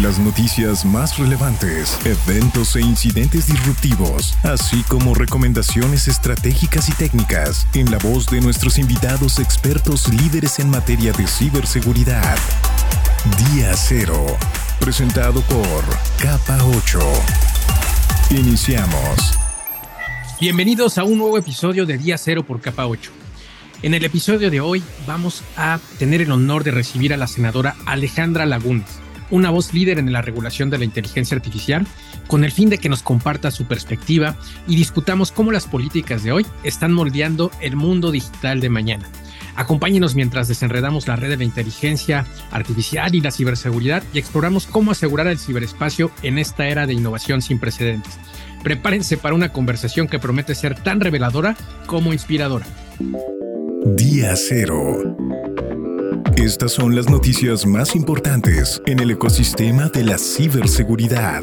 Las noticias más relevantes, eventos e incidentes disruptivos, así como recomendaciones estratégicas y técnicas en la voz de nuestros invitados expertos líderes en materia de ciberseguridad. Día Cero, presentado por Capa 8. Iniciamos. Bienvenidos a un nuevo episodio de Día Cero por Capa 8. En el episodio de hoy vamos a tener el honor de recibir a la senadora Alejandra Lagunes una voz líder en la regulación de la inteligencia artificial, con el fin de que nos comparta su perspectiva y discutamos cómo las políticas de hoy están moldeando el mundo digital de mañana. Acompáñenos mientras desenredamos la red de la inteligencia artificial y la ciberseguridad y exploramos cómo asegurar el ciberespacio en esta era de innovación sin precedentes. Prepárense para una conversación que promete ser tan reveladora como inspiradora. Día cero. Estas son las noticias más importantes en el ecosistema de la ciberseguridad.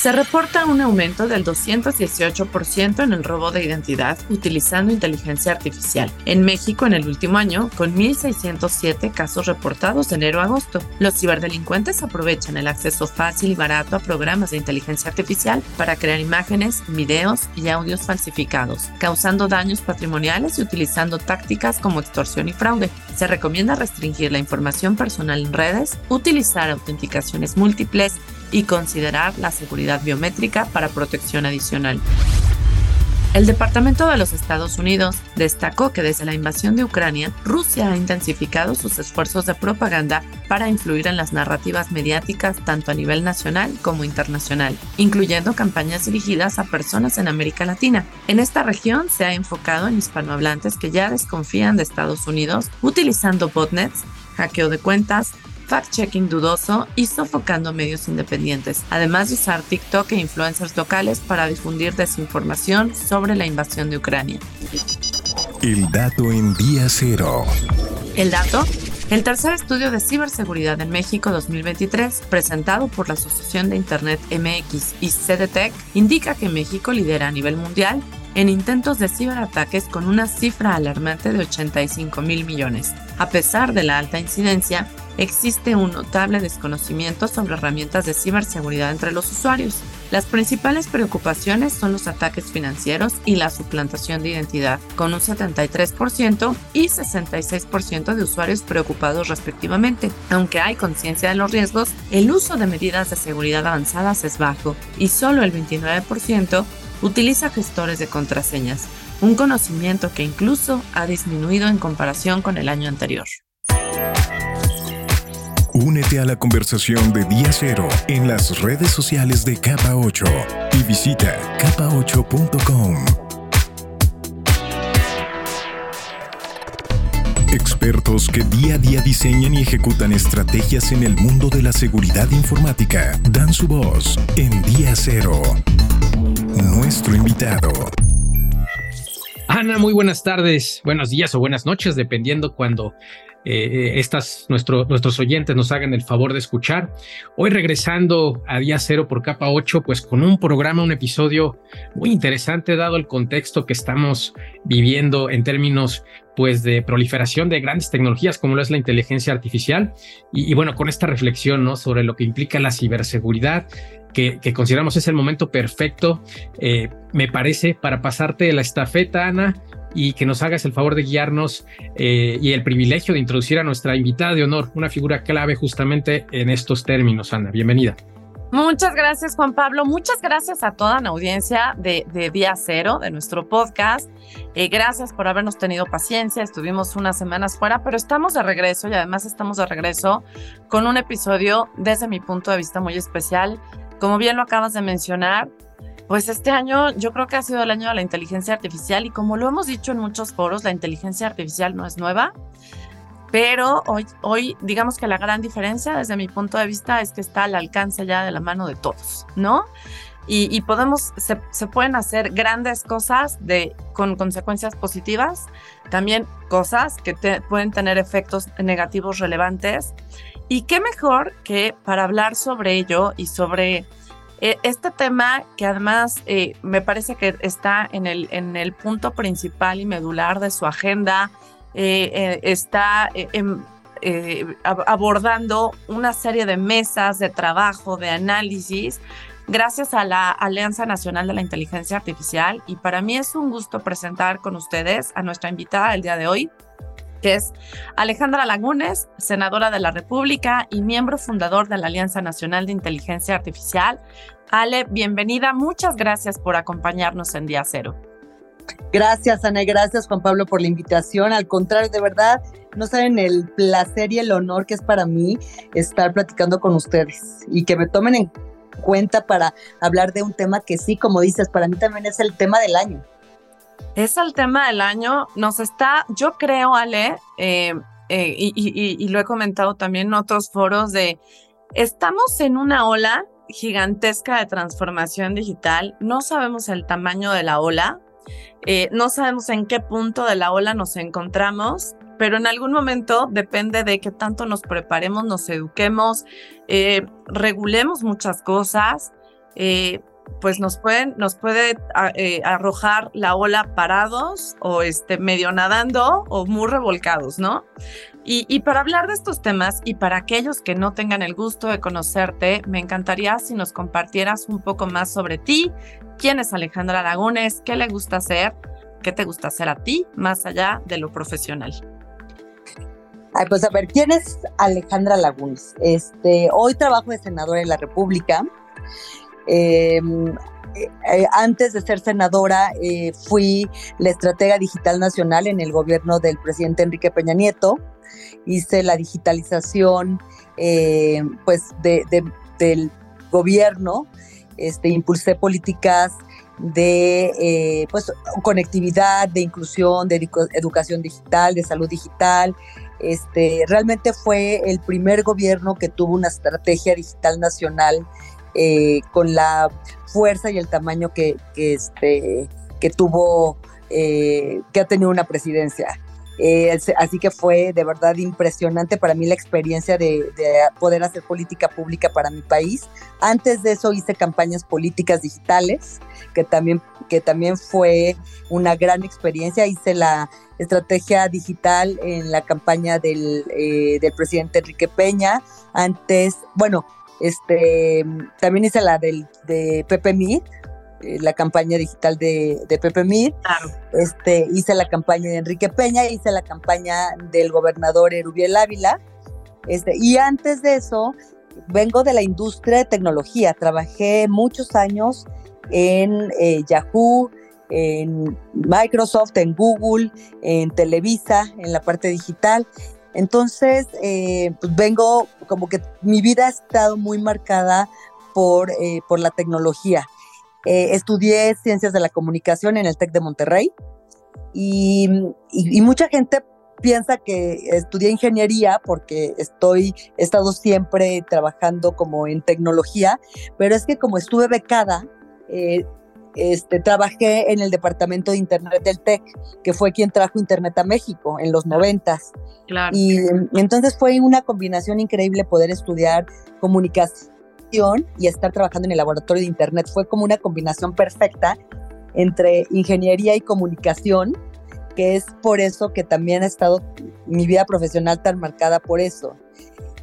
Se reporta un aumento del 218% en el robo de identidad utilizando inteligencia artificial. En México, en el último año, con 1.607 casos reportados de enero a agosto, los ciberdelincuentes aprovechan el acceso fácil y barato a programas de inteligencia artificial para crear imágenes, videos y audios falsificados, causando daños patrimoniales y utilizando tácticas como extorsión y fraude. Se recomienda restringir la información personal en redes, utilizar autenticaciones múltiples, y considerar la seguridad biométrica para protección adicional. El Departamento de los Estados Unidos destacó que desde la invasión de Ucrania, Rusia ha intensificado sus esfuerzos de propaganda para influir en las narrativas mediáticas tanto a nivel nacional como internacional, incluyendo campañas dirigidas a personas en América Latina. En esta región se ha enfocado en hispanohablantes que ya desconfían de Estados Unidos utilizando botnets, hackeo de cuentas, fact-checking dudoso y sofocando medios independientes, además de usar TikTok e influencers locales para difundir desinformación sobre la invasión de Ucrania. El dato en día cero. El dato el tercer estudio de ciberseguridad en México 2023, presentado por la Asociación de Internet MX y CDTEC, indica que México lidera a nivel mundial en intentos de ciberataques con una cifra alarmante de 85 mil millones. A pesar de la alta incidencia, existe un notable desconocimiento sobre herramientas de ciberseguridad entre los usuarios. Las principales preocupaciones son los ataques financieros y la suplantación de identidad, con un 73% y 66% de usuarios preocupados respectivamente. Aunque hay conciencia de los riesgos, el uso de medidas de seguridad avanzadas es bajo y solo el 29% utiliza gestores de contraseñas, un conocimiento que incluso ha disminuido en comparación con el año anterior. Únete a la conversación de Día Cero en las redes sociales de Capa 8 y visita capa8.com. Expertos que día a día diseñan y ejecutan estrategias en el mundo de la seguridad informática dan su voz en Día Cero. Nuestro invitado. Ana, muy buenas tardes, buenos días o buenas noches, dependiendo cuando eh, estas, nuestros oyentes nos hagan el favor de escuchar. Hoy regresando a día cero por capa 8, pues con un programa, un episodio muy interesante dado el contexto que estamos viviendo en términos pues de proliferación de grandes tecnologías como lo es la inteligencia artificial y, bueno con esta reflexión no sobre lo que implica la ciberseguridad que, consideramos es el momento perfecto eh, me parece para pasarte la estafeta Ana y que nos hagas el favor de guiarnos eh, y el privilegio de introducir a nuestra invitada de honor, una figura clave justamente en estos términos. Ana, bienvenida. Muchas gracias, Juan Pablo. Muchas gracias a toda la audiencia de, Día Cero, de nuestro podcast. Eh, gracias por habernos tenido paciencia. Estuvimos unas semanas fuera, pero estamos de regreso y además estamos de regreso con un episodio desde mi punto de vista muy especial. Como bien lo acabas de mencionar, pues este año yo creo que ha sido el año de la inteligencia artificial y como lo hemos dicho en muchos foros, la inteligencia artificial no es nueva, pero hoy, hoy digamos que la gran diferencia desde mi punto de vista es que está al alcance ya de la mano de todos, ¿no? y, podemos, se, pueden hacer grandes cosas de, con consecuencias positivas, también cosas que pueden tener efectos negativos relevantes. Y qué mejor que para hablar sobre ello y sobre eh, este tema que además eh, me parece que está en el, en el punto principal y medular de su agenda, eh, está abordando una serie de mesas de trabajo, de análisis gracias a la Alianza Nacional de la Inteligencia Artificial y para mí es un gusto presentar con ustedes a nuestra invitada del día de hoy, que es Alejandra Lagunes, senadora de la República y miembro fundador de la Alianza Nacional de Inteligencia Artificial. Ale, bienvenida, muchas gracias por acompañarnos en Día Cero. Gracias, Ana, gracias, Juan Pablo, por la invitación. Al contrario, de verdad, no saben el placer y el honor que es para mí estar platicando con ustedes y que me tomen en cuenta para hablar de un tema que sí, como dices, para mí también es el tema del año. Es el tema del año, nos está, yo creo, Ale, eh, eh, y, lo he comentado también en otros foros, de estamos en una ola gigantesca de transformación digital, no sabemos el tamaño de la ola, eh, no sabemos en qué punto de la ola nos encontramos, pero en algún momento depende de qué tanto nos preparemos, nos eduquemos, eh, regulemos muchas cosas, eh, pues nos pueden, nos puede eh, arrojar la ola parados o este, medio nadando o muy revolcados, ¿no? Y, y, para hablar de estos temas y para aquellos que no tengan el gusto de conocerte, me encantaría si nos compartieras un poco más sobre ti, quién es Alejandra Lagunes, qué le gusta hacer, qué te gusta hacer a ti, más allá de lo profesional pues a ver, ¿quién es Alejandra Lagunes? Este, hoy trabajo de senadora en la República. Em, eh, antes de ser senadora, eh, fui la estratega digital nacional en el gobierno del presidente Enrique Peña Nieto. Hice la digitalización eh, pues del gobierno, este, impulsé políticas de pues, conectividad, de inclusión, de educación digital, de salud digital, este, realmente fue el primer gobierno que tuvo una estrategia digital nacional eh, con la fuerza y el tamaño que, este, que tuvo, eh, que ha tenido una presidencia. Eh, así que fue de verdad impresionante para mí la experiencia de, poder hacer política pública para mi país. Antes de eso hice campañas políticas digitales, que también, que también fue una gran experiencia. Hice la estrategia digital en la campaña del, eh, del presidente Enrique Peña. Antes, bueno, este, también hice la del, de Pepe Mit eh, la campaña digital de, Pepe Mir, este, hice la campaña de Enrique Peña, hice la campaña del gobernador Erubiel Ávila, este, y antes de eso vengo de la industria de tecnología, trabajé muchos años en eh, Yahoo, en Microsoft, en Google, en Televisa, en la parte digital. Entonces, eh, pues vengo como que mi vida ha estado muy marcada por, por la tecnología. Eh, estudié ciencias de la comunicación en el TEC de Monterrey y, mucha gente piensa que estudié ingeniería porque estoy, he estado siempre trabajando como en tecnología, pero es que como estuve becada, eh, este, trabajé en el departamento de Internet del TEC, que fue quien trajo Internet a México en los noventas. Y entonces fue una combinación increíble poder estudiar comunicación y estar trabajando en el laboratorio de Internet. Fue como una combinación perfecta entre ingeniería y comunicación, que es por eso que también ha estado mi vida profesional tan marcada por eso.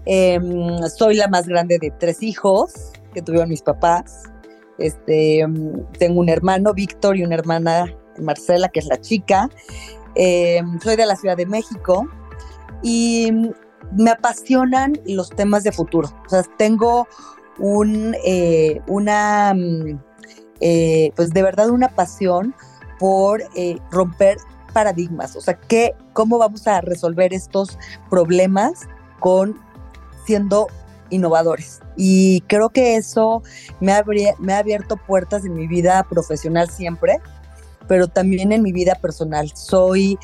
Em, soy la más grande de tres hijos que tuvieron mis papás. Este, em, tengo un hermano, Víctor, y una hermana, Marcela, que es la chica. Em, soy de la Ciudad de México y me apasionan los temas de futuro. O sea, tengo eh, una, mm, eh, pues de verdad una pasión por eh, romper paradigmas, o sea, ¿qué, ¿cómo vamos a resolver estos problemas con siendo innovadores? Y creo que eso me, me ha abierto puertas en mi vida profesional siempre, pero también en mi vida personal. Soy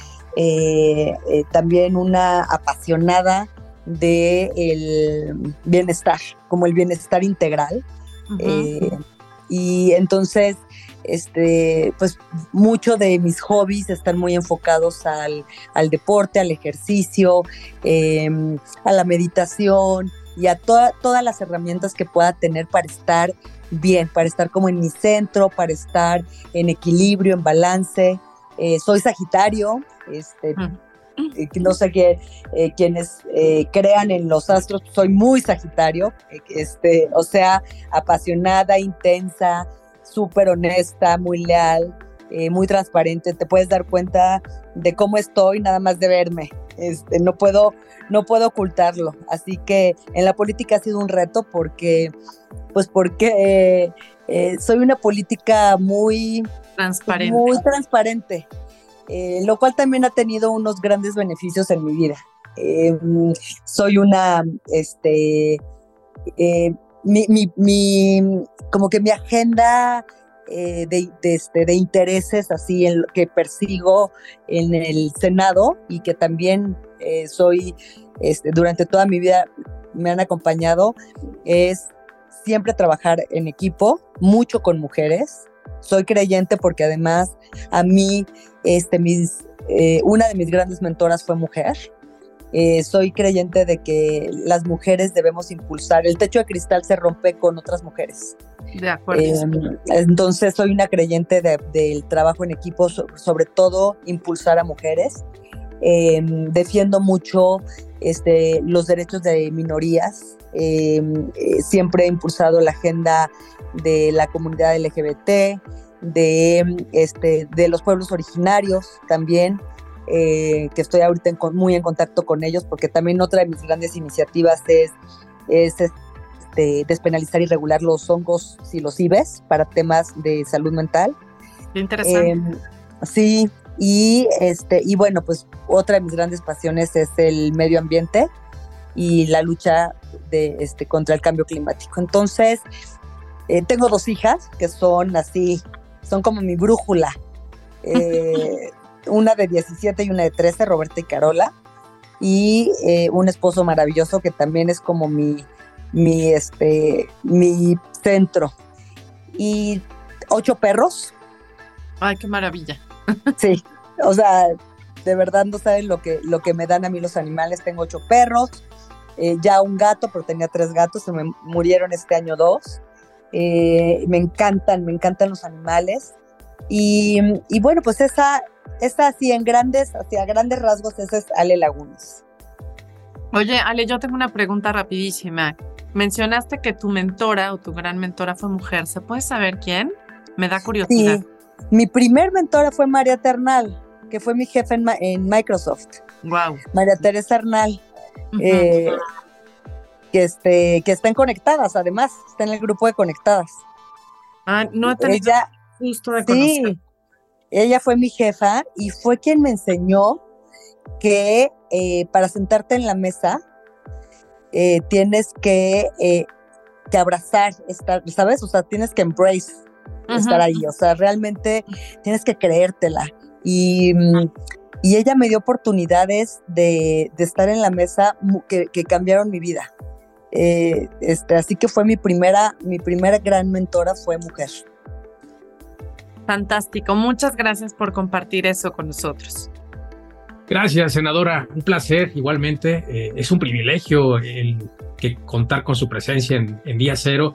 también una apasionada del bienestar, como el bienestar integral. Eh, y entonces, este, pues muchos de mis hobbies están muy enfocados al, deporte, al ejercicio, em, a la meditación y a todas las herramientas que pueda tener para estar bien, para estar como en mi centro, para estar en equilibrio, en balance. Eh, soy Sagitario, este, eh, no sé qué, eh, quienes crean en los astros, soy muy Sagitario, este, o sea, apasionada, intensa, súper honesta, muy leal, muy transparente. Te puedes dar cuenta de cómo estoy nada más de verme. Este, no puedo, no puedo ocultarlo. Así que en la política ha sido un reto porque, pues porque eh, soy una política muy transparente. Muy transparente, eh, lo cual también ha tenido unos grandes beneficios en mi vida. Em, soy una, este, eh, mi, mi, como que mi agenda eh, de, este, de, intereses así en que persigo en el Senado y que también eh, soy, este, durante toda mi vida me han acompañado, es siempre trabajar en equipo, mucho con mujeres. Soy creyente porque además a mí, este, mis, eh, una de mis grandes mentoras fue mujer. Soy creyente de que las mujeres debemos impulsar. El techo de cristal se rompe con otras mujeres. De acuerdo. Em, entonces soy una creyente del trabajo en equipo, sobre todo impulsar a mujeres. Em, defiendo mucho este, los derechos de minorías. Em, eh, siempre he impulsado la agenda de la comunidad LGBT, de, este, de los pueblos originarios también. Eh, que estoy ahorita muy en contacto con ellos, porque también otra de mis grandes iniciativas es, es de despenalizar y regular los hongos psilocibes para temas de salud mental. Interesante. Em, sí, y este, y bueno, pues otra de mis grandes pasiones es el medio ambiente y la lucha de este contra el cambio climático. Entonces, eh, tengo dos hijas que son así, son como mi brújula. Eh, una de 17 y una de 13, Roberta y Carola. Y eh, un esposo maravilloso que también es como mi, mi, este, mi centro. Y ocho perros. Ay, qué maravilla. Sí, o sea, de verdad no saben lo que, lo que me dan a mí los animales. Tengo ocho perros, eh, ya un gato, pero tenía tres gatos, se me murieron este año dos. Eh, me encantan, me encantan los animales. Y, y, bueno, pues esa, esa así en grandes, hacia grandes rasgos, esa es Ale Lagunas. Oye, Ale, yo tengo una pregunta rapidísima. Mencionaste que tu mentora o tu gran mentora fue mujer. ¿Se puede saber quién? Me da curiosidad. Sí. Mi primer mentora fue María Ternal, que fue mi jefe en, Microsoft. Wow. María Teresa Arnal. Eh, que, este, que están conectadas, además, está en el grupo de conectadas. Ah, no he tenido ella, gusto de conocer. Sí, ella fue mi jefa y fue quien me enseñó que eh, para sentarte en la mesa eh, tienes que, eh, que, abrazar, estar, ¿sabes? O sea, tienes que embrace estar ahí, o sea, realmente tienes que creértela. Y, y ella me dio oportunidades de, de estar en la mesa que, que cambiaron mi vida. Eh, este, así que fue mi primera, mi primera gran mentora fue mujer. Fantástico, muchas gracias por compartir eso con nosotros. Gracias, senadora. Un placer, igualmente. Eh, es un privilegio el que contar con su presencia en, Día Cero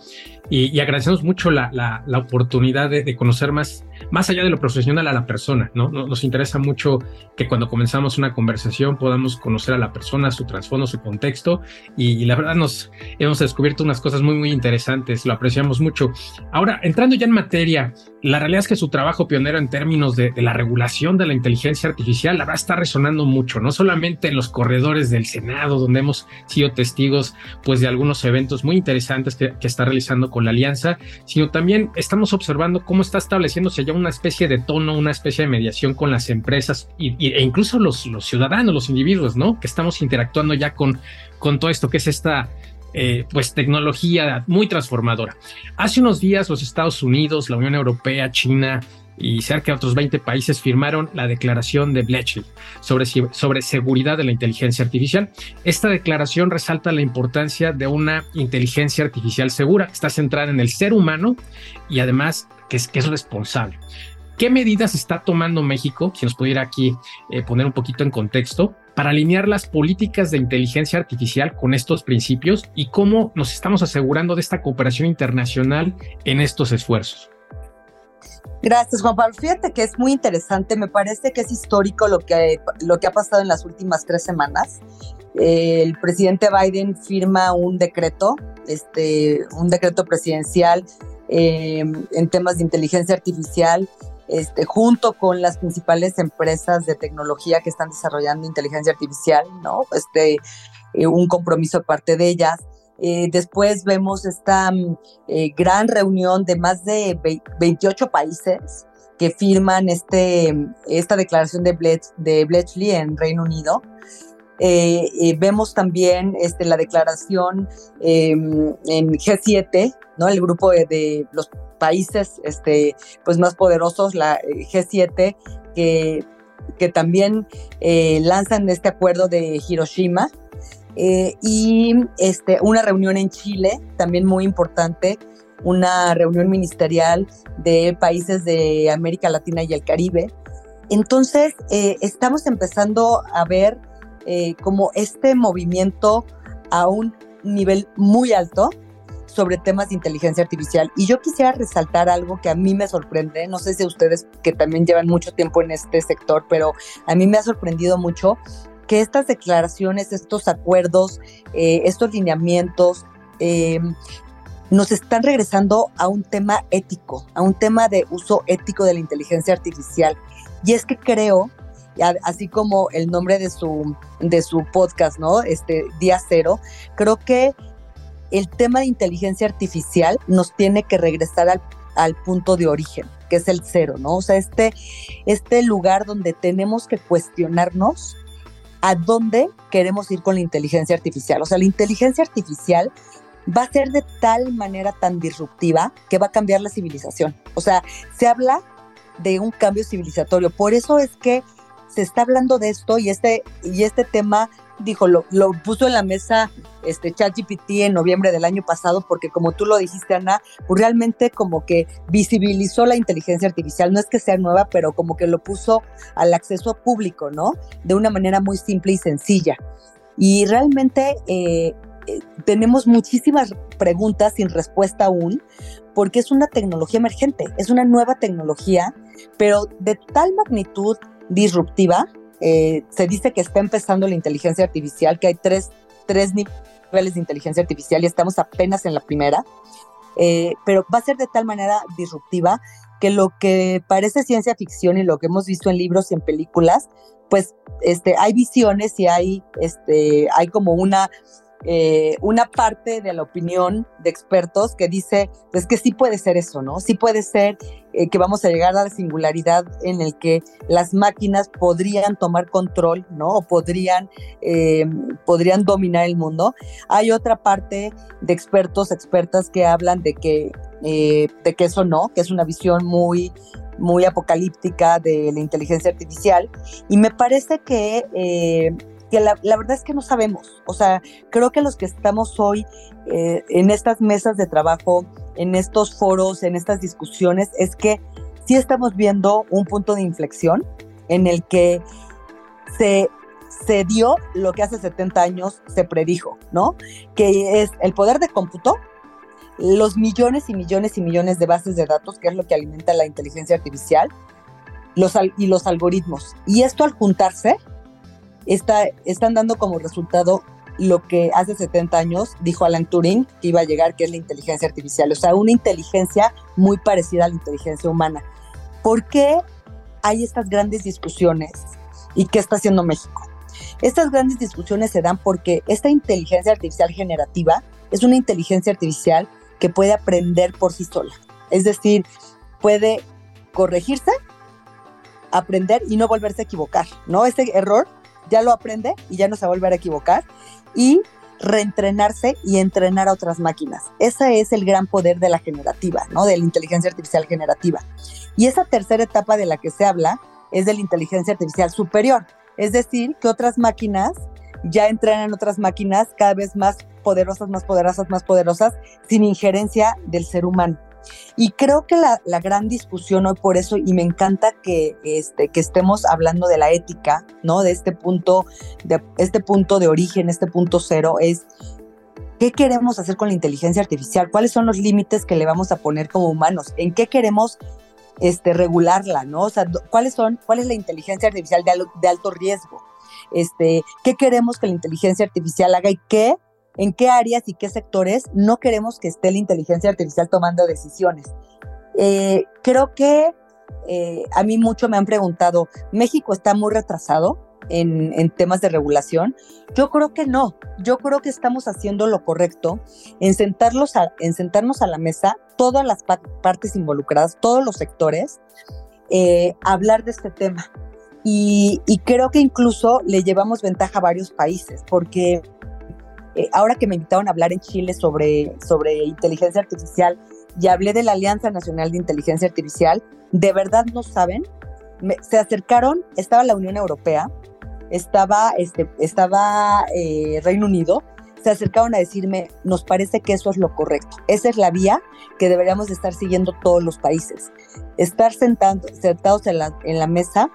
y, agradecemos mucho la, la, oportunidad de, conocer más, más allá de lo profesional a la persona, ¿no? Nos interesa mucho que cuando comenzamos una conversación podamos conocer a la persona, su trasfondo, su contexto y, la verdad nos hemos descubierto unas cosas muy, muy interesantes, lo apreciamos mucho. Ahora, entrando ya en materia, la realidad es que su trabajo pionero en términos de, de la regulación de la inteligencia artificial, la verdad está resonando mucho, no solamente en los corredores del Senado, donde hemos sido testigos pues de algunos eventos muy interesantes que, está realizando con la alianza, sino también estamos observando cómo está estableciéndose ya una especie de tono, una especie de mediación con las empresas y, e incluso los, ciudadanos, los individuos, ¿no? Que estamos interactuando ya con, con todo esto que es esta eh, pues tecnología muy transformadora. Hace unos días los Estados Unidos, la Unión Europea, China, y cerca de otros 20 países firmaron la declaración de Bletchley sobre, seguridad de la inteligencia artificial. Esta declaración resalta la importancia de una inteligencia artificial segura, que está centrada en el ser humano y además que es, que es responsable. ¿Qué medidas está tomando México? Si nos pudiera aquí eh, poner un poquito en contexto, para alinear las políticas de inteligencia artificial con estos principios y cómo nos estamos asegurando de esta cooperación internacional en estos esfuerzos. Gracias, Juan Pablo. Fíjate que es muy interesante, me parece que es histórico lo que, lo que ha pasado en las últimas tres semanas. el presidente Biden firma un decreto, este, un decreto presidencial eh, en temas de inteligencia artificial este, junto con las principales empresas de tecnología que están desarrollando inteligencia artificial, ¿no? Este, eh, un compromiso de parte de ellas. Eh, después vemos esta mm, eh, gran reunión de más de 28 países que firman este, esta declaración de, Bletchley en Reino Unido. vemos también este, la declaración em, en G7, ¿no? el grupo de, los países este, pues más poderosos, la eh, G7, que, también eh, lanzan este acuerdo de Hiroshima. Eh, y este, una reunión en Chile, también muy importante, una reunión ministerial de países de América Latina y el Caribe. Entonces, estamos empezando a ver como este movimiento a un nivel muy alto, sobre temas de inteligencia artificial. Y yo quisiera resaltar algo que a mí me sorprende, no sé si ustedes que también llevan mucho tiempo en este sector, pero a mí me ha sorprendido mucho que estas declaraciones, estos acuerdos, eh, estos lineamientos, eh, nos están regresando a un tema ético, a un tema de uso ético de la inteligencia artificial. Y es que creo, así como el nombre de su, de su podcast, ¿no? Este Día Cero, creo que el tema de inteligencia artificial nos tiene que regresar al, punto de origen, que es el cero, ¿no? O sea, este, este lugar donde tenemos que cuestionarnos a dónde queremos ir con la inteligencia artificial. O sea, la inteligencia artificial va a ser de tal manera tan disruptiva que va a cambiar la civilización. O sea, se habla de un cambio civilizatorio. Por eso es que se está hablando de esto y este, y este tema dijo, lo, lo, puso en la mesa este ChatGPT en noviembre del año pasado, porque como tú lo dijiste, Ana, pues realmente como que visibilizó la inteligencia artificial. No es que sea nueva, pero como que lo puso al acceso público, ¿no? De una manera muy simple y sencilla. Y realmente eh, eh, tenemos muchísimas preguntas sin respuesta aún, porque es una tecnología emergente, es una nueva tecnología, pero de tal magnitud disruptiva eh, se dice que está empezando la inteligencia artificial, que hay tres, tres niveles de inteligencia artificial y estamos apenas en la primera, eh, pero va a ser de tal manera disruptiva que lo que parece ciencia ficción y lo que hemos visto en libros y en películas, pues este, hay visiones y hay, este, hay como una eh, una parte de la opinión de expertos que dice, pues que sí puede ser eso, ¿no? Sí puede ser eh, que vamos a llegar a la singularidad en el que las máquinas podrían tomar control, ¿no? O podrían, eh, podrían dominar el mundo. Hay otra parte de expertos, expertas que hablan de que, de que eso no, que es una visión muy muy apocalíptica de la inteligencia artificial y me parece que que la, verdad es que no sabemos. O sea, creo que los que estamos hoy eh, en estas mesas de trabajo, en estos foros, en estas discusiones, es que sí estamos viendo un punto de inflexión en el que se, se dio lo que hace 70 años se predijo, ¿no? Que es el poder de cómputo, los millones y millones y millones de bases de datos, que es lo que alimenta la inteligencia artificial, los, y los algoritmos. Y esto al juntarse, está, están dando como resultado lo que hace 70 años dijo Alan Turing que iba a llegar, que es la inteligencia artificial, o sea, una inteligencia muy parecida a la inteligencia humana. ¿Por qué hay estas grandes discusiones y qué está haciendo México? Estas grandes discusiones se dan porque esta inteligencia artificial generativa es una inteligencia artificial que puede aprender por sí sola. Es decir, puede corregirse, aprender y no volverse a equivocar, ¿no? Ese error ya lo aprende y ya no se va a volver a equivocar. Y reentrenarse y entrenar a otras máquinas. Ese es el gran poder de la generativa, ¿no? De la inteligencia artificial generativa. Y esa tercera etapa de la que se habla es de la inteligencia artificial superior, es decir, que otras máquinas ya entrenan otras máquinas cada vez más poderosas, más poderosas, más poderosas, sin injerencia del ser humano. Y creo que la, gran discusión hoy por eso, y me encanta que, este, que estemos hablando de la ética, ¿no? De este punto, de este punto de origen, este punto cero, es qué queremos hacer con la inteligencia artificial, cuáles son los límites que le vamos a poner como humanos, en qué queremos este, regularla, ¿no? O sea, cuáles son, cuál es la inteligencia artificial de, de alto riesgo, este, qué queremos que la inteligencia artificial haga y qué en qué áreas y qué sectores no queremos que esté la inteligencia artificial tomando decisiones. Eh, creo que eh, a mí mucho me han preguntado, ¿México está muy retrasado en, temas de regulación? Yo creo que no, yo creo que estamos haciendo lo correcto en, sentarnos a la mesa, todas las partes involucradas, todos los sectores, eh, hablar de este tema. Y, y, creo que incluso le llevamos ventaja a varios países, porque eh, ahora que me invitaron a hablar en Chile sobre, sobre inteligencia artificial y hablé de la Alianza Nacional de Inteligencia Artificial, de verdad no saben, se acercaron, estaba la Unión Europea, estaba, este, estaba eh, Reino Unido, se acercaron a decirme, nos parece que eso es lo correcto. Esa es la vía que deberíamos estar siguiendo todos los países. Estar sentando, sentados en la, en la mesa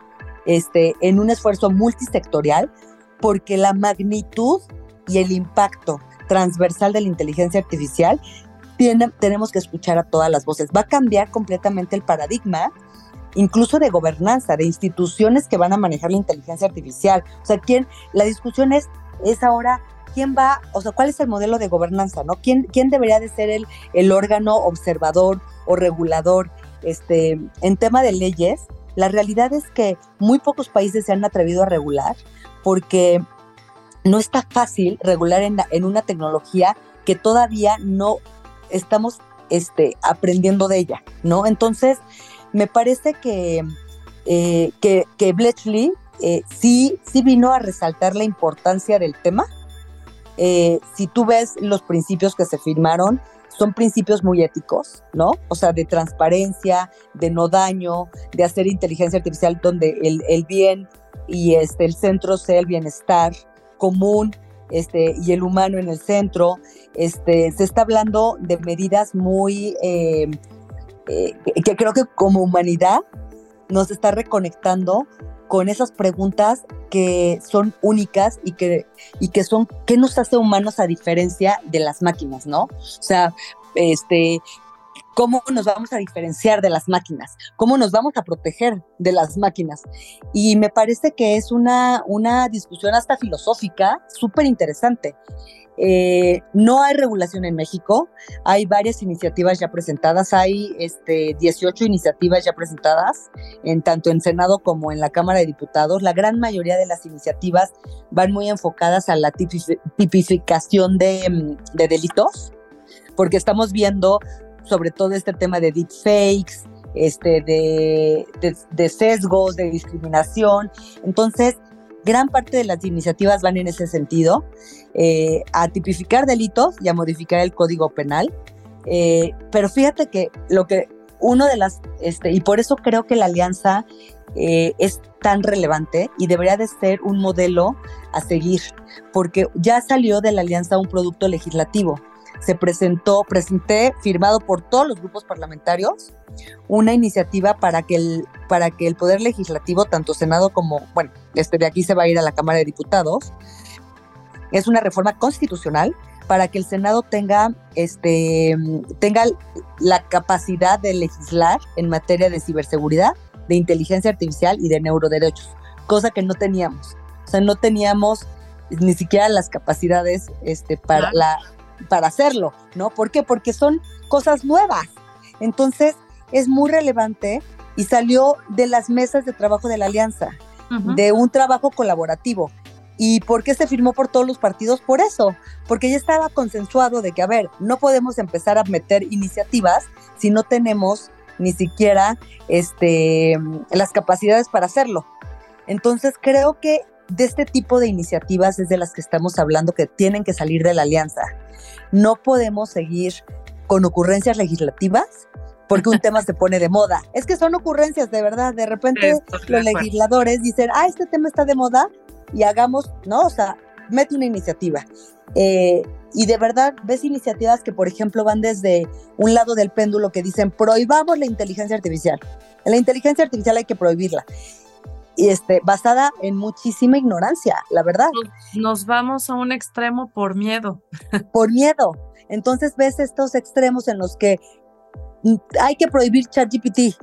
este, en un esfuerzo multisectorial, porque la magnitud y el impacto transversal de la inteligencia artificial, tenemos que escuchar a todas las voces. Va a cambiar completamente el paradigma, incluso de gobernanza, de instituciones que van a manejar la inteligencia artificial. O sea, ¿quién? La discusión es, es ahora quién va, o sea, cuál es el modelo de gobernanza, ¿no? ¿Quién, quién debería de ser el, el órgano observador o regulador? Este, en tema de leyes, la realidad es que muy pocos países se han atrevido a regular porque no está fácil regular en, una tecnología que todavía no estamos este, aprendiendo de ella, ¿no? Entonces, me parece que, eh, que, Bletchley eh, sí, sí vino a resaltar la importancia del tema. Eh, si tú ves los principios que se firmaron, son principios muy éticos, ¿no? O sea, de transparencia, de no daño, de hacer inteligencia artificial donde el, el bien y este, el centro sea el bienestar, común este, y el humano en el centro. Este, se está hablando de medidas muy, eh, eh, que creo que como humanidad nos está reconectando con esas preguntas que son únicas y que, y que son, ¿qué nos hace humanos a diferencia de las máquinas, no? O sea, este, cómo nos vamos a diferenciar de las máquinas, cómo nos vamos a proteger de las máquinas. Y me parece que es una, una discusión hasta filosófica súper interesante. Eh, no hay regulación en México, hay varias iniciativas ya presentadas, hay este, 18 iniciativas ya presentadas, en, tanto en Senado como en la Cámara de Diputados. La gran mayoría de las iniciativas van muy enfocadas a la tipificación de, mm, de delitos, porque estamos viendo sobre todo este tema de deepfakes, este, de, de, sesgos, de discriminación. Entonces, gran parte de las iniciativas van en ese sentido, eh, a tipificar delitos y a modificar el código penal. Eh, pero fíjate que lo que uno de las, este, y por eso creo que la alianza eh, es tan relevante y debería de ser un modelo a seguir, porque ya salió de la alianza un producto legislativo se presentó, presenté, firmado por todos los grupos parlamentarios, una iniciativa para que el, para que el Poder Legislativo, tanto Senado como, bueno, este de aquí se va a ir a la Cámara de Diputados, es una reforma constitucional para que el Senado tenga, este, tenga la capacidad de legislar en materia de ciberseguridad, de inteligencia artificial y de neuroderechos, cosa que no teníamos. O sea, no teníamos ni siquiera las capacidades este, para la para hacerlo, ¿no? ¿Por qué? Porque son cosas nuevas. Entonces, es muy relevante y salió de las mesas de trabajo de la alianza, de un trabajo colaborativo. ¿Y por qué se firmó por todos los partidos? Por eso, porque ya estaba consensuado de que, a ver, no podemos empezar a meter iniciativas si no tenemos ni siquiera este, las capacidades para hacerlo. Entonces creo que de este tipo de iniciativas es de las que estamos hablando que tienen que salir de la alianza. No podemos seguir con ocurrencias legislativas porque un tema se pone de moda. Es que son ocurrencias, de verdad. De repente los legisladores dicen, ah, este tema está de moda y hagamos, ¿no? O sea, mete una iniciativa. Eh, y de verdad ves iniciativas que, por ejemplo, van desde un lado del péndulo que dicen prohibamos la inteligencia artificial. La inteligencia artificial hay que prohibirla. Y este, basada en muchísima ignorancia, la verdad. Nos vamos a un extremo por miedo. Por miedo. Entonces ves estos extremos en los que hay que prohibir ChatGPT,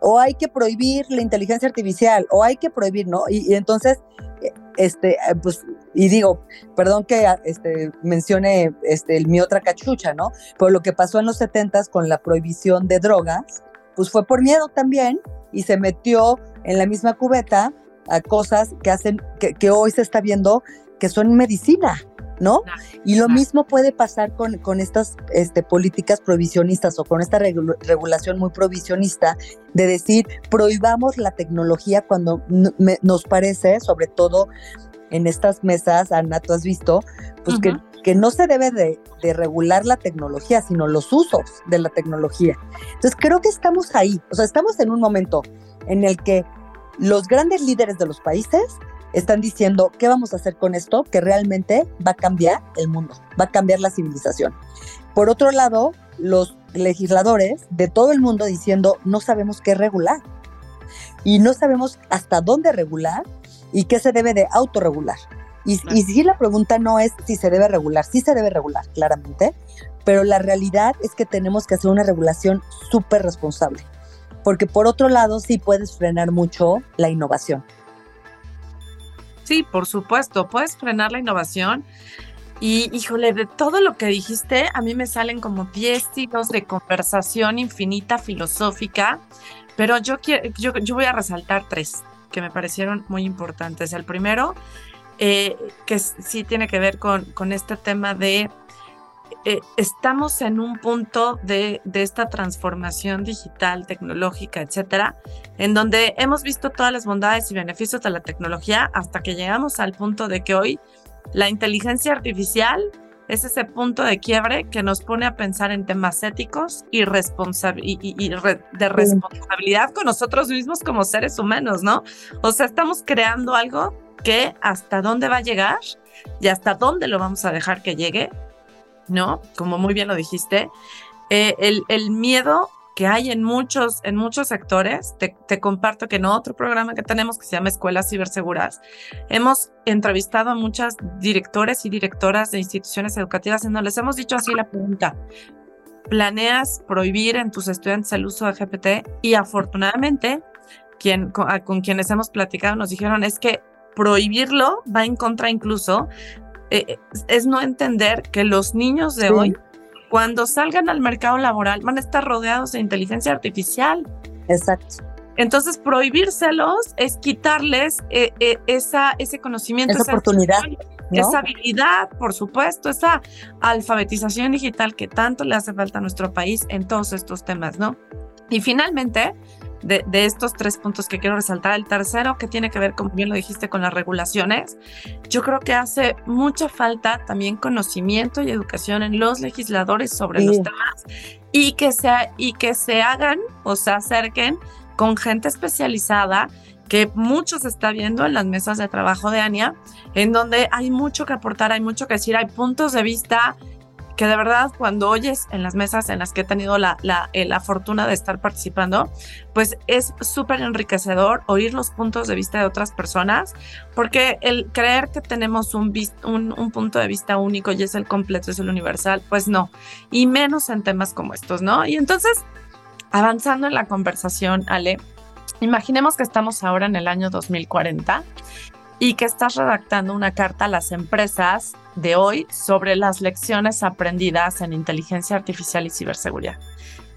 o hay que prohibir la inteligencia artificial, o hay que prohibir, ¿no? Y, entonces, eh, este, eh, pues, y digo, perdón que este, mencione este, mi otra cachucha, ¿no? Pero lo que pasó en los 70 con la prohibición de drogas, pues fue por miedo también, y se metió en la misma cubeta a cosas que hacen, que, que hoy se está viendo que son medicina, ¿no? Y lo mismo puede pasar con, con estas este, políticas provisionistas o con esta regulación muy provisionista de decir, prohibamos la tecnología cuando nos parece, sobre todo en estas mesas, Ana, tú has visto, pues que, que, no se debe de, regular la tecnología, sino los usos de la tecnología. Entonces creo que estamos ahí, o sea, estamos en un momento en el que los grandes líderes de los países están diciendo, ¿qué vamos a hacer con esto? Que realmente va a cambiar el mundo, va a cambiar la civilización. Por otro lado, los legisladores de todo el mundo diciendo, no sabemos qué regular y no sabemos hasta dónde regular y qué se debe de autorregular. Y, y si la pregunta no es si se debe regular, sí se debe regular, claramente, pero la realidad es que tenemos que hacer una regulación súper responsable, porque por otro lado sí puedes frenar mucho la innovación. Sí, por supuesto, puedes frenar la innovación. Y híjole, de todo lo que dijiste, a mí me salen como 10 siglos de conversación infinita, filosófica, pero yo, quiero, yo, yo voy a resaltar tres que me parecieron muy importantes. El primero, eh, que sí tiene que ver con, con este tema de eh, estamos en un punto de, esta transformación digital, tecnológica, etcétera, en donde hemos visto todas las bondades y beneficios de la tecnología hasta que llegamos al punto de que hoy la inteligencia artificial es ese punto de quiebre que nos pone a pensar en temas éticos y, y, de responsabilidad con nosotros mismos como seres humanos, ¿no? O sea, estamos creando algo que hasta dónde va a llegar y hasta dónde lo vamos a dejar que llegue ¿no? Como muy bien lo dijiste, eh, el, miedo que hay en muchos, en muchos sectores. Te, comparto que en otro programa que tenemos que se llama Escuelas Ciberseguras, hemos entrevistado a muchas directores y directoras de instituciones educativas en donde les hemos dicho así la pregunta. ¿Planeas prohibir en tus estudiantes el uso de GPT? Y afortunadamente, quien, con quienes hemos platicado nos dijeron es que prohibirlo va en contra incluso eh, es no entender que los niños de hoy, cuando salgan al mercado laboral, van a estar rodeados de inteligencia artificial. Exacto. Entonces, prohibírselos es quitarles eh, eh, esa, ese conocimiento, esa, oportunidad. Esa habilidad, por supuesto, esa alfabetización digital que tanto le hace falta a nuestro país en todos estos temas, ¿no? Y finalmente, de, estos tres puntos que quiero resaltar. El tercero, que tiene que ver, como bien lo dijiste, con las regulaciones. Yo creo que hace mucha falta también conocimiento y educación en los legisladores sobre los temas y que, sea, y que se hagan o se acerquen con gente especializada que mucho se está viendo en las mesas de trabajo de ANIA, en donde hay mucho que aportar, hay mucho que decir, hay puntos de vista que de verdad cuando oyes en las mesas en las que he tenido la, la, eh, la fortuna de estar participando, pues es súper enriquecedor oír los puntos de vista de otras personas, porque el creer que tenemos un, un, un, punto de vista único y es el completo, es el universal, pues no, y menos en temas como estos, ¿no? Y entonces, avanzando en la conversación, Ale, imaginemos que estamos ahora en el año 2040 y que estás redactando una carta a las empresas de hoy sobre las lecciones aprendidas en inteligencia artificial y ciberseguridad.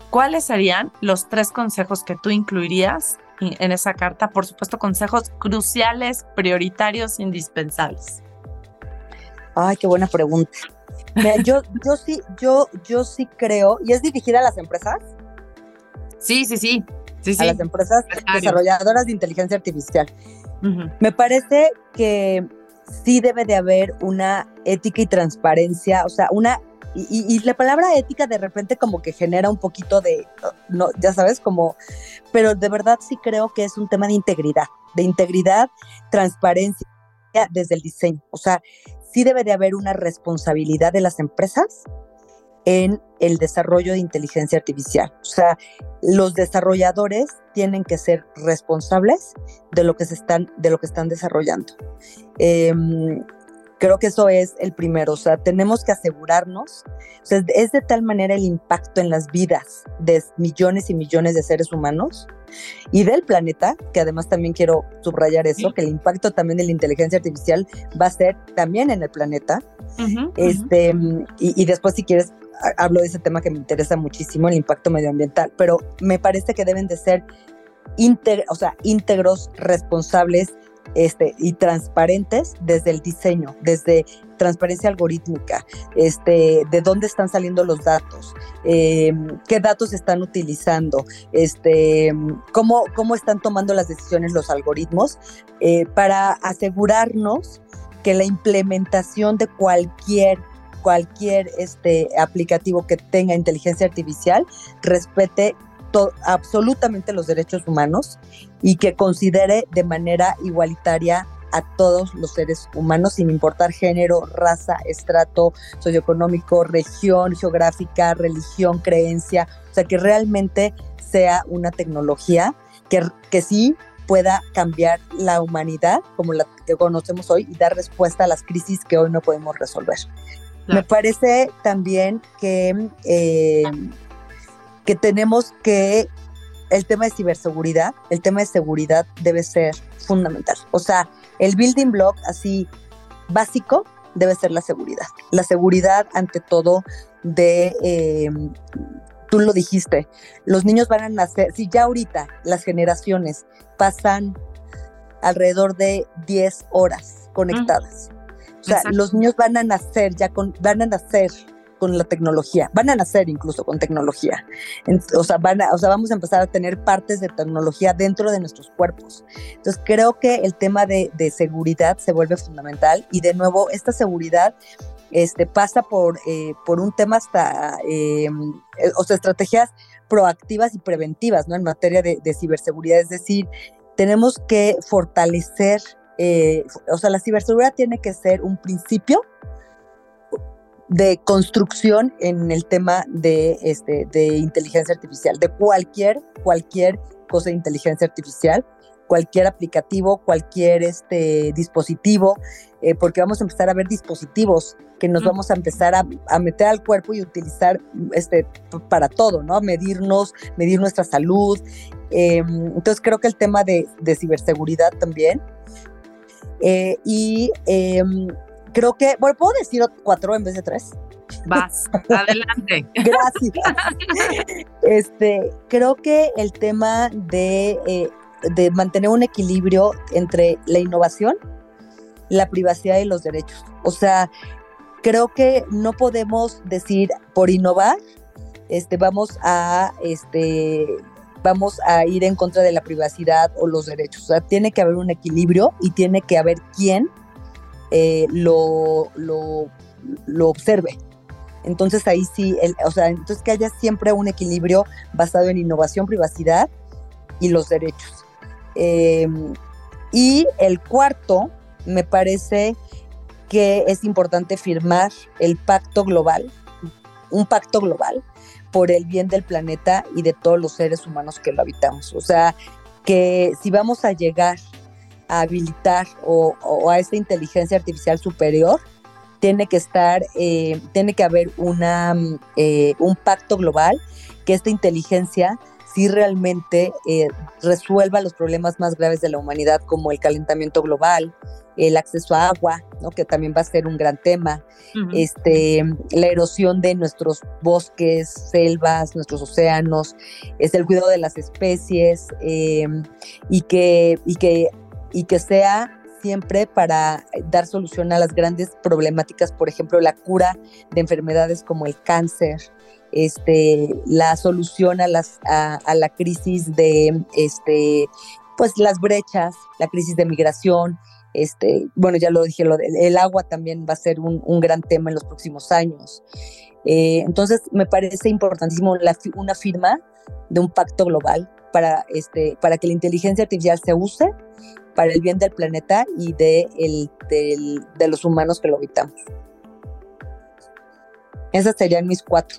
¿Cuáles serían los tres consejos que tú incluirías en esa carta? Por supuesto, consejos cruciales, prioritarios, indispensables. Ay, qué buena pregunta. yo, yo sí, yo, yo sí creo, ¿y es dirigida a las empresas? Sí, sí, sí. a las empresas desarrolladoras de inteligencia artificial. Me parece que sí debe de haber una ética y transparencia, o sea, una y, la palabra ética de repente como que genera un poquito de, no, ya sabes, como, pero de verdad sí creo que es un tema de integridad, de integridad, transparencia desde el diseño. O sea, sí debe de haber una responsabilidad de las empresas en el desarrollo de inteligencia artificial. O sea, los desarrolladores tienen que ser responsables de lo que se están, de lo que están desarrollando. Em, creo que eso es el primero. O sea, tenemos que asegurarnos. O sea, es de tal manera el impacto en las vidas de millones y millones de seres humanos y del planeta, que además también quiero subrayar eso, que el impacto también de la inteligencia artificial va a ser también en el planeta. este, y, y, después si quieres hablo de ese tema que me interesa muchísimo, el impacto medioambiental, pero me parece que deben de ser o sea, íntegros, responsables este, y transparentes desde el diseño, desde transparencia algorítmica, este, de dónde están saliendo los datos, em, qué datos están utilizando, este, cómo, cómo están tomando las decisiones los algoritmos, eh, para asegurarnos que la implementación de cualquier cualquier este, aplicativo que tenga inteligencia artificial respete absolutamente los derechos humanos y que considere de manera igualitaria a todos los seres humanos sin importar género, raza, estrato socioeconómico, región geográfica, religión, creencia, o sea, que realmente sea una tecnología que, que sí pueda cambiar la humanidad como la que conocemos hoy y dar respuesta a las crisis que hoy no podemos resolver. Me parece también que, eh, que tenemos que el tema de ciberseguridad, el tema de seguridad debe ser fundamental. O sea, el building block así básico debe ser la seguridad. La seguridad ante todo de, eh, tú lo dijiste, los niños van a nacer, si ya ahorita las generaciones pasan alrededor de 10 horas conectadas. O sea, los niños van a nacer ya con, van a nacer con la tecnología, van a nacer incluso con tecnología. o, sea, van o sea, vamos a empezar a tener partes de tecnología dentro de nuestros cuerpos. Entonces, creo que el tema de, seguridad se vuelve fundamental y de nuevo, esta seguridad este, pasa por, eh, por un tema hasta, eh, o sea, estrategias proactivas y preventivas, ¿no? En materia de, de ciberseguridad, es decir, tenemos que fortalecer eh, o sea, la ciberseguridad tiene que ser un principio de construcción en el tema de, este, de inteligencia artificial, de cualquier, cualquier cosa de inteligencia artificial, cualquier aplicativo, cualquier este, dispositivo, eh, porque vamos a empezar a ver dispositivos que nos vamos a empezar a, meter al cuerpo y utilizar este, para todo, ¿no? Medirnos, medir nuestra salud. Em, entonces creo que el tema de, de ciberseguridad también eh, y em, creo que, bueno, ¿puedo decir cuatro en vez de tres? Vas, adelante. Gracias. Este, creo que el tema de, eh, de mantener un equilibrio entre la innovación, la privacidad y los derechos. O sea, creo que no podemos decir por innovar, este, vamos a este, vamos a ir en contra de la privacidad o los derechos. O sea, tiene que haber un equilibrio y tiene que haber quien eh, lo, lo, observe. Entonces ahí sí, o sea, entonces que haya siempre un equilibrio basado en innovación, privacidad y los derechos. Em, y el cuarto, me parece que es importante firmar el pacto global, un pacto global por el bien del planeta y de todos los seres humanos que lo habitamos. O sea, que si vamos a llegar a habilitar o, a esta inteligencia artificial superior, tiene que estar, eh, tiene que haber una, eh, un pacto global que esta inteligencia sí realmente eh, resuelva los problemas más graves de la humanidad como el calentamiento global, el acceso a agua, ¿no? que también va a ser un gran tema, este, la erosión de nuestros bosques, selvas, nuestros océanos, es el cuidado de las especies em, y, que, y, que, y que sea siempre para dar solución a las grandes problemáticas, por ejemplo, la cura de enfermedades como el cáncer, este, la solución a, las, a, la crisis de este, pues, las brechas, la crisis de migración. Este, bueno, ya lo dije, el agua también va a ser un, gran tema en los próximos años. Eh, entonces, me parece importantísimo una firma de un pacto global para, este, para que la inteligencia artificial se use para el bien del planeta y de los humanos que lo habitamos. Esas serían mis cuatro.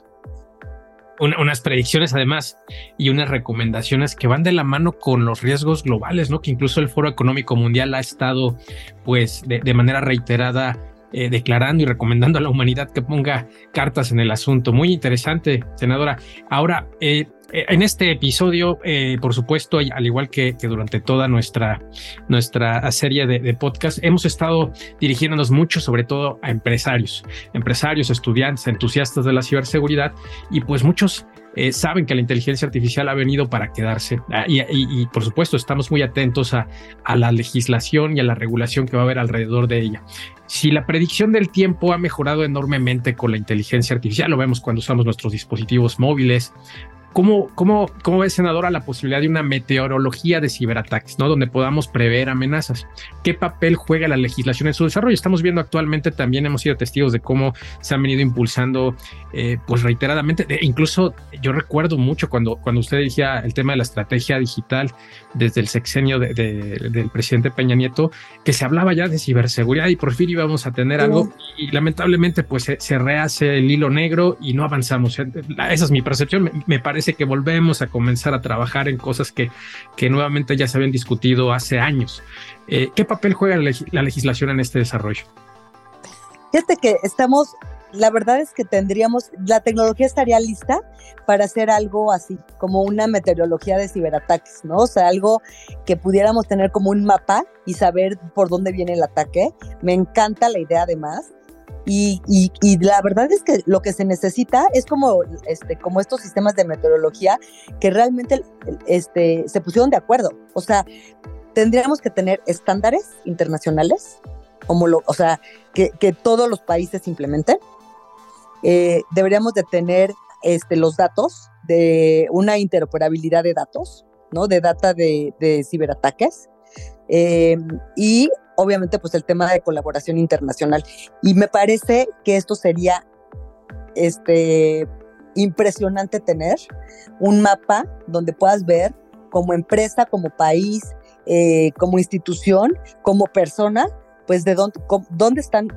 Unas predicciones además y unas recomendaciones que van de la mano con los riesgos globales, ¿no? Que incluso el Foro Económico Mundial ha estado, pues, de, de manera reiterada eh, declarando y recomendando a la humanidad que ponga cartas en el asunto. Muy interesante, senadora. Ahora, eh, eh, en este episodio, por supuesto, al igual que, durante toda nuestra, nuestra serie de, de podcast, hemos estado dirigiéndonos mucho, sobre todo a empresarios, empresarios, estudiantes, entusiastas de la ciberseguridad y pues muchos eh, saben que la inteligencia artificial ha venido para quedarse ah, y, por supuesto estamos muy atentos a, a, la legislación y a la regulación que va a haber alrededor de ella. Si la predicción del tiempo ha mejorado enormemente con la inteligencia artificial, lo vemos cuando usamos nuestros dispositivos móviles, ¿Cómo, cómo, cómo ve, senadora, la posibilidad de una meteorología de ciberataques, ¿no? donde podamos prever amenazas? ¿Qué papel juega la legislación en su desarrollo? Estamos viendo actualmente, también hemos sido testigos de cómo se han venido impulsando, eh, pues reiteradamente, incluso yo recuerdo mucho cuando, cuando usted decía el tema de la estrategia digital desde el sexenio del presidente Peña Nieto, que se hablaba ya de ciberseguridad y por fin íbamos a tener algo y lamentablemente pues se, rehace el hilo negro y no avanzamos. Esa es mi percepción, me parece que volvemos a comenzar a trabajar en cosas que, que nuevamente ya se habían discutido hace años. Eh, ¿Qué papel juega la legislación en este desarrollo? Fíjate que estamos, la verdad es que tendríamos, la tecnología estaría lista para hacer algo así, como una meteorología de ciberataques, ¿no? O sea, algo que pudiéramos tener como un mapa y saber por dónde viene el ataque. Me encanta la idea además. Y, y, la verdad es que lo que se necesita es como, este, como estos sistemas de meteorología que realmente este, se pusieron de acuerdo. O sea, tendríamos que tener estándares internacionales, como lo, o sea, que, todos los países implementen. Eh, deberíamos de tener este, los datos de una interoperabilidad de datos, ¿no? De data de, de ciberataques. Eh, y obviamente pues el tema de colaboración internacional. Y me parece que esto sería este, impresionante tener un mapa donde puedas ver como empresa, como país, eh, como institución, como persona, pues de dónde, dónde están,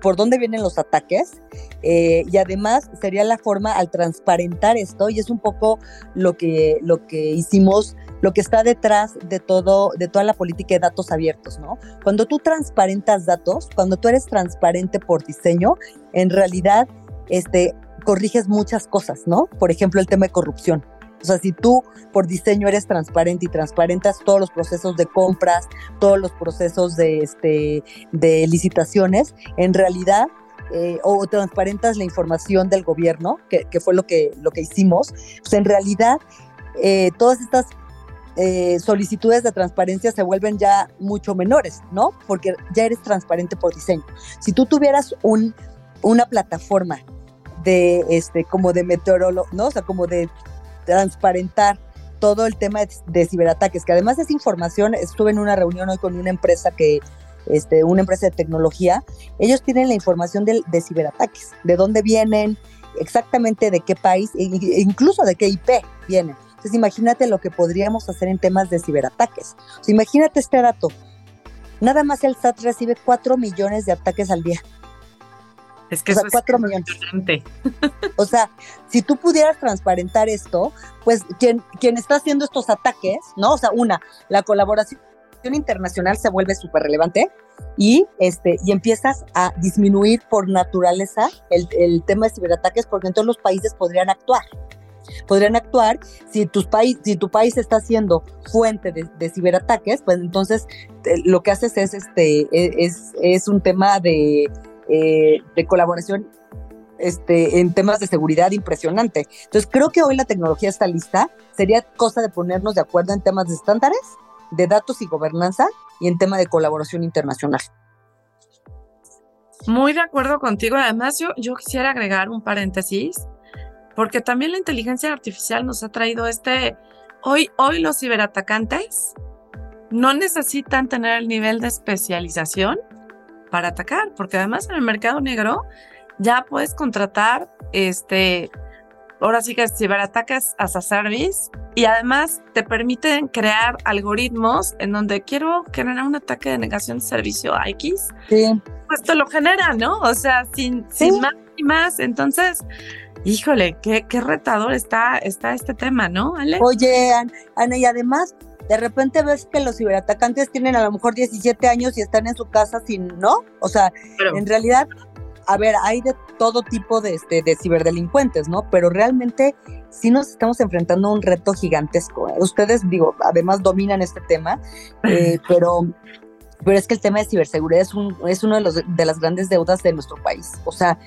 por dónde vienen los ataques. Eh, y además sería la forma al transparentar esto, y es un poco lo que, lo que hicimos lo que está detrás de todo, de toda la política de datos abiertos, ¿no? Cuando tú transparentas datos, cuando tú eres transparente por diseño, en realidad, este, corriges muchas cosas, ¿no? Por ejemplo, el tema de corrupción. O sea, si tú por diseño eres transparente y transparentas todos los procesos de compras, todos los procesos de, este, de licitaciones, en realidad eh, o transparentas la información del gobierno, que, que, fue lo que, lo que hicimos, pues en realidad eh, todas estas eh, solicitudes de transparencia se vuelven ya mucho menores, ¿no? Porque ya eres transparente por diseño. Si tú tuvieras un, una plataforma de, este, como de meteorólogo, ¿no? O sea, como de transparentar todo el tema de, ciberataques, que además es información, estuve en una reunión hoy con una empresa que, este, una empresa de tecnología, ellos tienen la información de, de ciberataques, de dónde vienen, exactamente de qué país, e incluso de qué IP vienen. Entonces imagínate lo que podríamos hacer en temas de ciberataques. O sea, imagínate este dato. Nada más el SAT recibe 4 millones de ataques al día. Es que o sea, eso 4 millones. O sea, si tú pudieras transparentar esto, pues quien, quien está haciendo estos ataques, ¿no? O sea, una, la colaboración internacional se vuelve súper relevante y, este, y empiezas a disminuir por naturaleza el, el tema de ciberataques porque entonces los países podrían actuar podrían actuar si, tus país, si tu país está siendo fuente de, ciberataques, pues entonces eh, lo que haces es, este, e, es, es un tema de, eh, de colaboración este, en temas de seguridad impresionante. Entonces creo que hoy la tecnología está lista, sería cosa de ponernos de acuerdo en temas de estándares, de datos y gobernanza y en tema de colaboración internacional. Muy de acuerdo contigo. Además, yo, yo quisiera agregar un paréntesis porque también la inteligencia artificial nos ha traído este, hoy, hoy los ciberatacantes no necesitan tener el nivel de especialización para atacar, porque además en el mercado negro ya puedes contratar este ahora sí que ciberataques as a service y además te permiten crear algoritmos en donde quiero generar un ataque de negación de servicio a X. Sí. Pues te lo genera, ¿no? O sea, sin, sin más y más. Entonces, híjole, qué, qué retador está, está este tema, ¿no, Ale? Oye, Ana, y además, de repente ves que los ciberatacantes tienen a lo mejor 17 años y están en su casa sin, ¿no? O sea, en realidad a ver, hay de todo tipo de, este, de ciberdelincuentes, ¿no? Pero realmente sí nos estamos enfrentando a un reto gigantesco. ¿eh? Ustedes, digo, además dominan este tema, eh, pero, pero es que el tema de ciberseguridad es, un, es uno de, los, de las grandes deudas de nuestro país. O sea,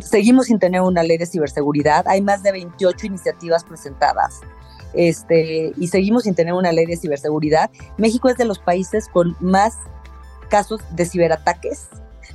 seguimos sin tener una ley de ciberseguridad. Hay más de 28 iniciativas presentadas. Este, y seguimos sin tener una ley de ciberseguridad. México es de los países con más casos de ciberataques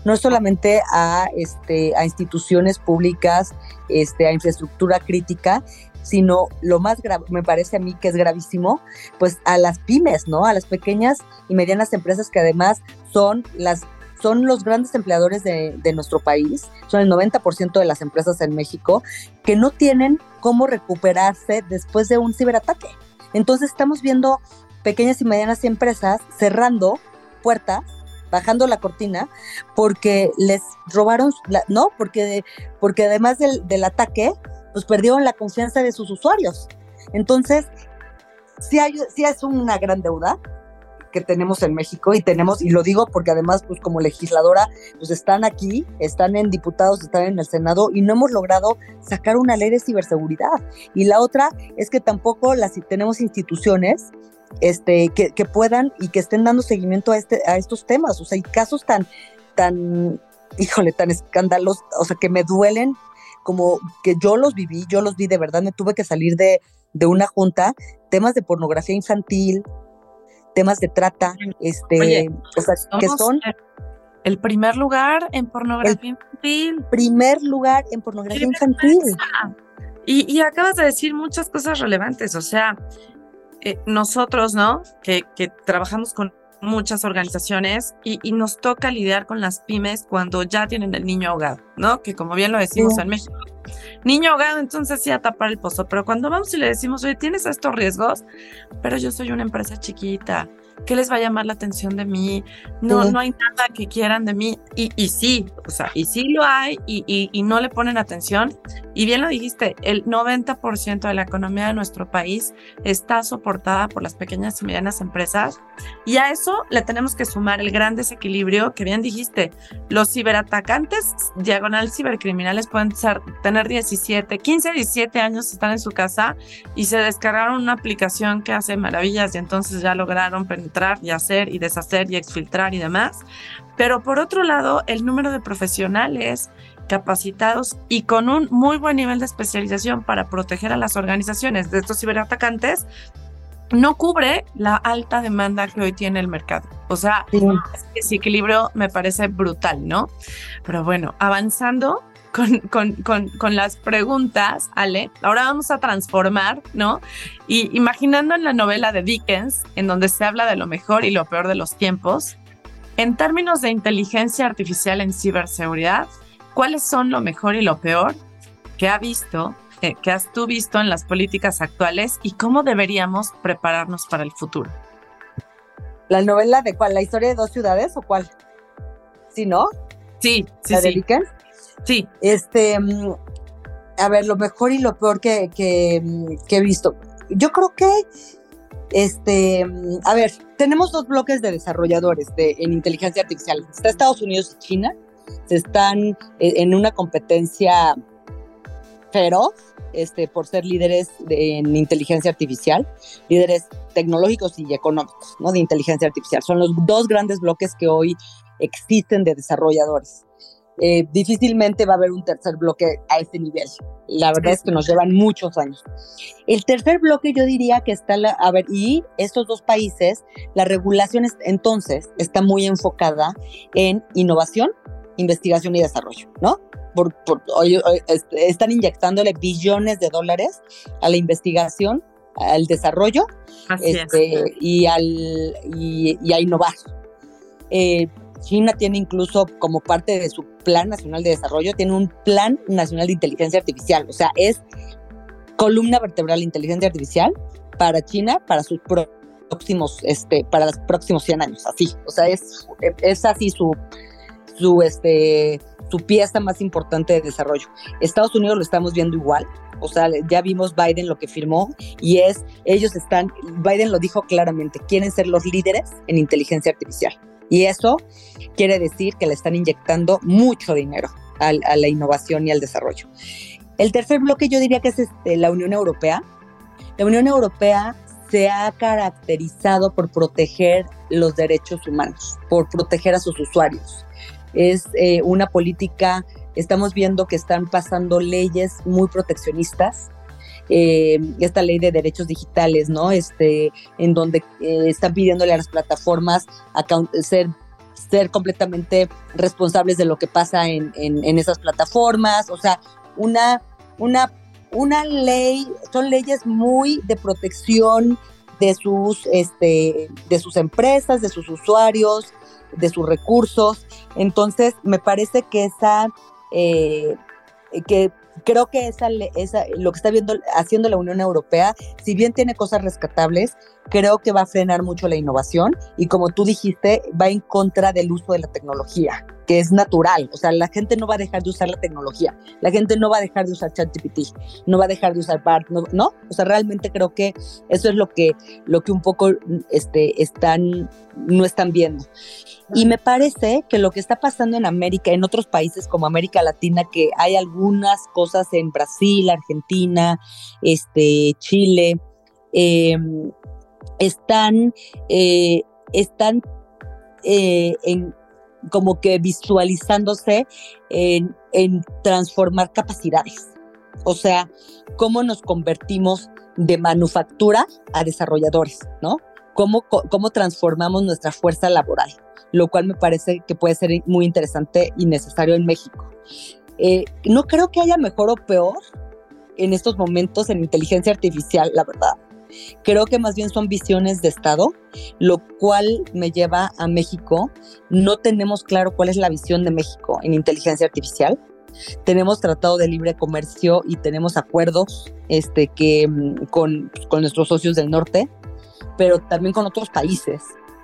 no solamente a, este, a instituciones públicas, este, a infraestructura crítica, sino lo más grave, me parece a mí que es gravísimo, pues a las pymes, ¿no? A las pequeñas y medianas empresas que además son las son los grandes empleadores de, de nuestro país, son el 90% de las empresas en México, que no tienen cómo recuperarse después de un ciberataque. Entonces estamos viendo pequeñas y medianas empresas cerrando puertas bajando la cortina porque les robaron, no, porque, porque además del, del ataque, pues perdieron la confianza de sus usuarios. Entonces, sí, hay, sí es una gran deuda que tenemos en México y tenemos, y lo digo porque además, pues como legisladora, pues están aquí, están en diputados, están en el Senado y no hemos logrado sacar una ley de ciberseguridad. Y la otra es que tampoco las tenemos instituciones este, que, que, puedan y que estén dando seguimiento a, este, a estos temas. O sea, hay casos tan, tan, híjole, tan escandalosos, o sea, que me duelen como que yo los viví, yo los vi de verdad, me tuve que salir de, de una junta, temas de pornografía infantil, temas de trata, este, o sea, que son... El primer lugar en pornografía infantil. Primer lugar en pornografía infantil. Y, y, acabas de decir muchas cosas relevantes, o sea, eh, nosotros, ¿no? Que, que, trabajamos con muchas organizaciones y, y, nos toca lidiar con las pymes cuando ya tienen el niño ahogado, ¿no? Que como bien lo decimos en México, niño ahogado, entonces sí a tapar el pozo, pero cuando vamos y le decimos, oye, tienes estos riesgos, pero yo soy una empresa chiquita, ¿qué les va a llamar la atención de mí? No, no hay nada que quieran de mí. Y, y sí, o sea, y sí lo hay y, y, y no le ponen atención. Y bien lo dijiste, el 90% de la economía de nuestro país está soportada por las pequeñas y medianas empresas. Y a eso le tenemos que sumar el gran desequilibrio que bien dijiste. Los ciberatacantes, diagonal cibercriminales, pueden ser, tener 17, 15, 17 años, están en su casa y se descargaron una aplicación que hace maravillas y entonces ya lograron entrar y hacer y deshacer y exfiltrar y demás. Pero por otro lado, el número de profesionales capacitados y con un muy buen nivel de especialización para proteger a las organizaciones de estos ciberatacantes no cubre la alta demanda que hoy tiene el mercado. O sea, ese equilibrio me parece brutal, ¿no? Pero bueno, avanzando, con, con, con, con, las preguntas, Ale. Ahora vamos a transformar, ¿no? Y imaginando en la novela de Dickens, en donde se habla de lo mejor y lo peor de los tiempos, en términos de inteligencia artificial en ciberseguridad, ¿cuáles son lo mejor y lo peor que ha visto, eh, que has tú visto en las políticas actuales y cómo deberíamos prepararnos para el futuro? ¿La novela de cuál? ¿La historia de dos ciudades o cuál? ¿Sí, no? Sí, sí, ¿La sí. de Dickens? Sí. Este, mm, a ver, lo mejor y lo peor que, mm, he visto. Yo creo que, este, mm, a ver, tenemos dos bloques de desarrolladores de, en inteligencia artificial. Está Estados Unidos y China. Se están eh, en una competencia feroz este, por ser líderes de, en inteligencia artificial, líderes tecnológicos y económicos, ¿no? De inteligencia artificial. Son los dos grandes bloques que hoy existen de desarrolladores eh, difícilmente va a haber un tercer bloque a ese nivel. La verdad es que nos llevan muchos años. El tercer bloque yo diría que está, la, a ver, y estos dos países, la regulación es, entonces está muy enfocada en innovación, investigación y desarrollo, ¿no? por, este, están inyectándole billones de dólares a la investigación, al desarrollo este, y, al, y, a innovar. Eh, China tiene incluso como parte de su Plan Nacional de Desarrollo, tiene un Plan Nacional de Inteligencia Artificial, o sea, es columna vertebral de inteligencia artificial para China, para sus próximos, este, para los próximos 100 años, así, o sea, es, es así su, su, este, su pieza más importante de desarrollo. Estados Unidos lo estamos viendo igual, o sea, ya vimos Biden lo que firmó y es, ellos están, Biden lo dijo claramente, quieren ser los líderes en inteligencia artificial. Y eso quiere decir que le están inyectando mucho dinero a, la innovación y al desarrollo. El tercer bloque yo diría que es este, la Unión Europea. La Unión Europea se ha caracterizado por proteger los derechos humanos, por proteger a sus usuarios. Es eh, una política, estamos viendo que están pasando leyes muy proteccionistas, eh, esta ley de derechos digitales, ¿no? Este, en donde eh, están pidiéndole a las plataformas ser, ser completamente responsables de lo que pasa en, en, esas plataformas, o sea, una, una, una ley, son leyes muy de protección de sus, este, de sus empresas, de sus usuarios, de sus recursos. Entonces, me parece que esa, eh, que creo que esa, esa, lo que está viendo, haciendo la Unión Europea, si bien tiene cosas rescatables, creo que va a frenar mucho la innovación y como tú dijiste, va en contra del uso de la tecnología, que es natural. O sea, la gente no va a dejar de usar la tecnología, la gente no va a dejar de usar ChatGPT, no va a dejar de usar BART, no. O sea, realmente creo que eso es lo que, lo que un poco este, están, no están viendo. Y me parece que lo que está pasando en América, en otros países como América Latina, que hay algunas cosas en Brasil, Argentina, este, Chile, eh, están, eh, están eh, en, como que visualizándose en, transformar capacidades. O sea, cómo nos convertimos de manufactura a desarrolladores, ¿no? Cómo, cómo transformamos nuestra fuerza laboral, lo cual me parece que puede ser muy interesante y necesario en México. Eh, no creo que haya mejor o peor en estos momentos en inteligencia artificial, la verdad. Creo que más bien son visiones de Estado, lo cual me lleva a México. No tenemos claro cuál es la visión de México en inteligencia artificial. Tenemos tratado de libre comercio y tenemos acuerdos este, que, mm, con, con nuestros socios del norte, pero también con otros países.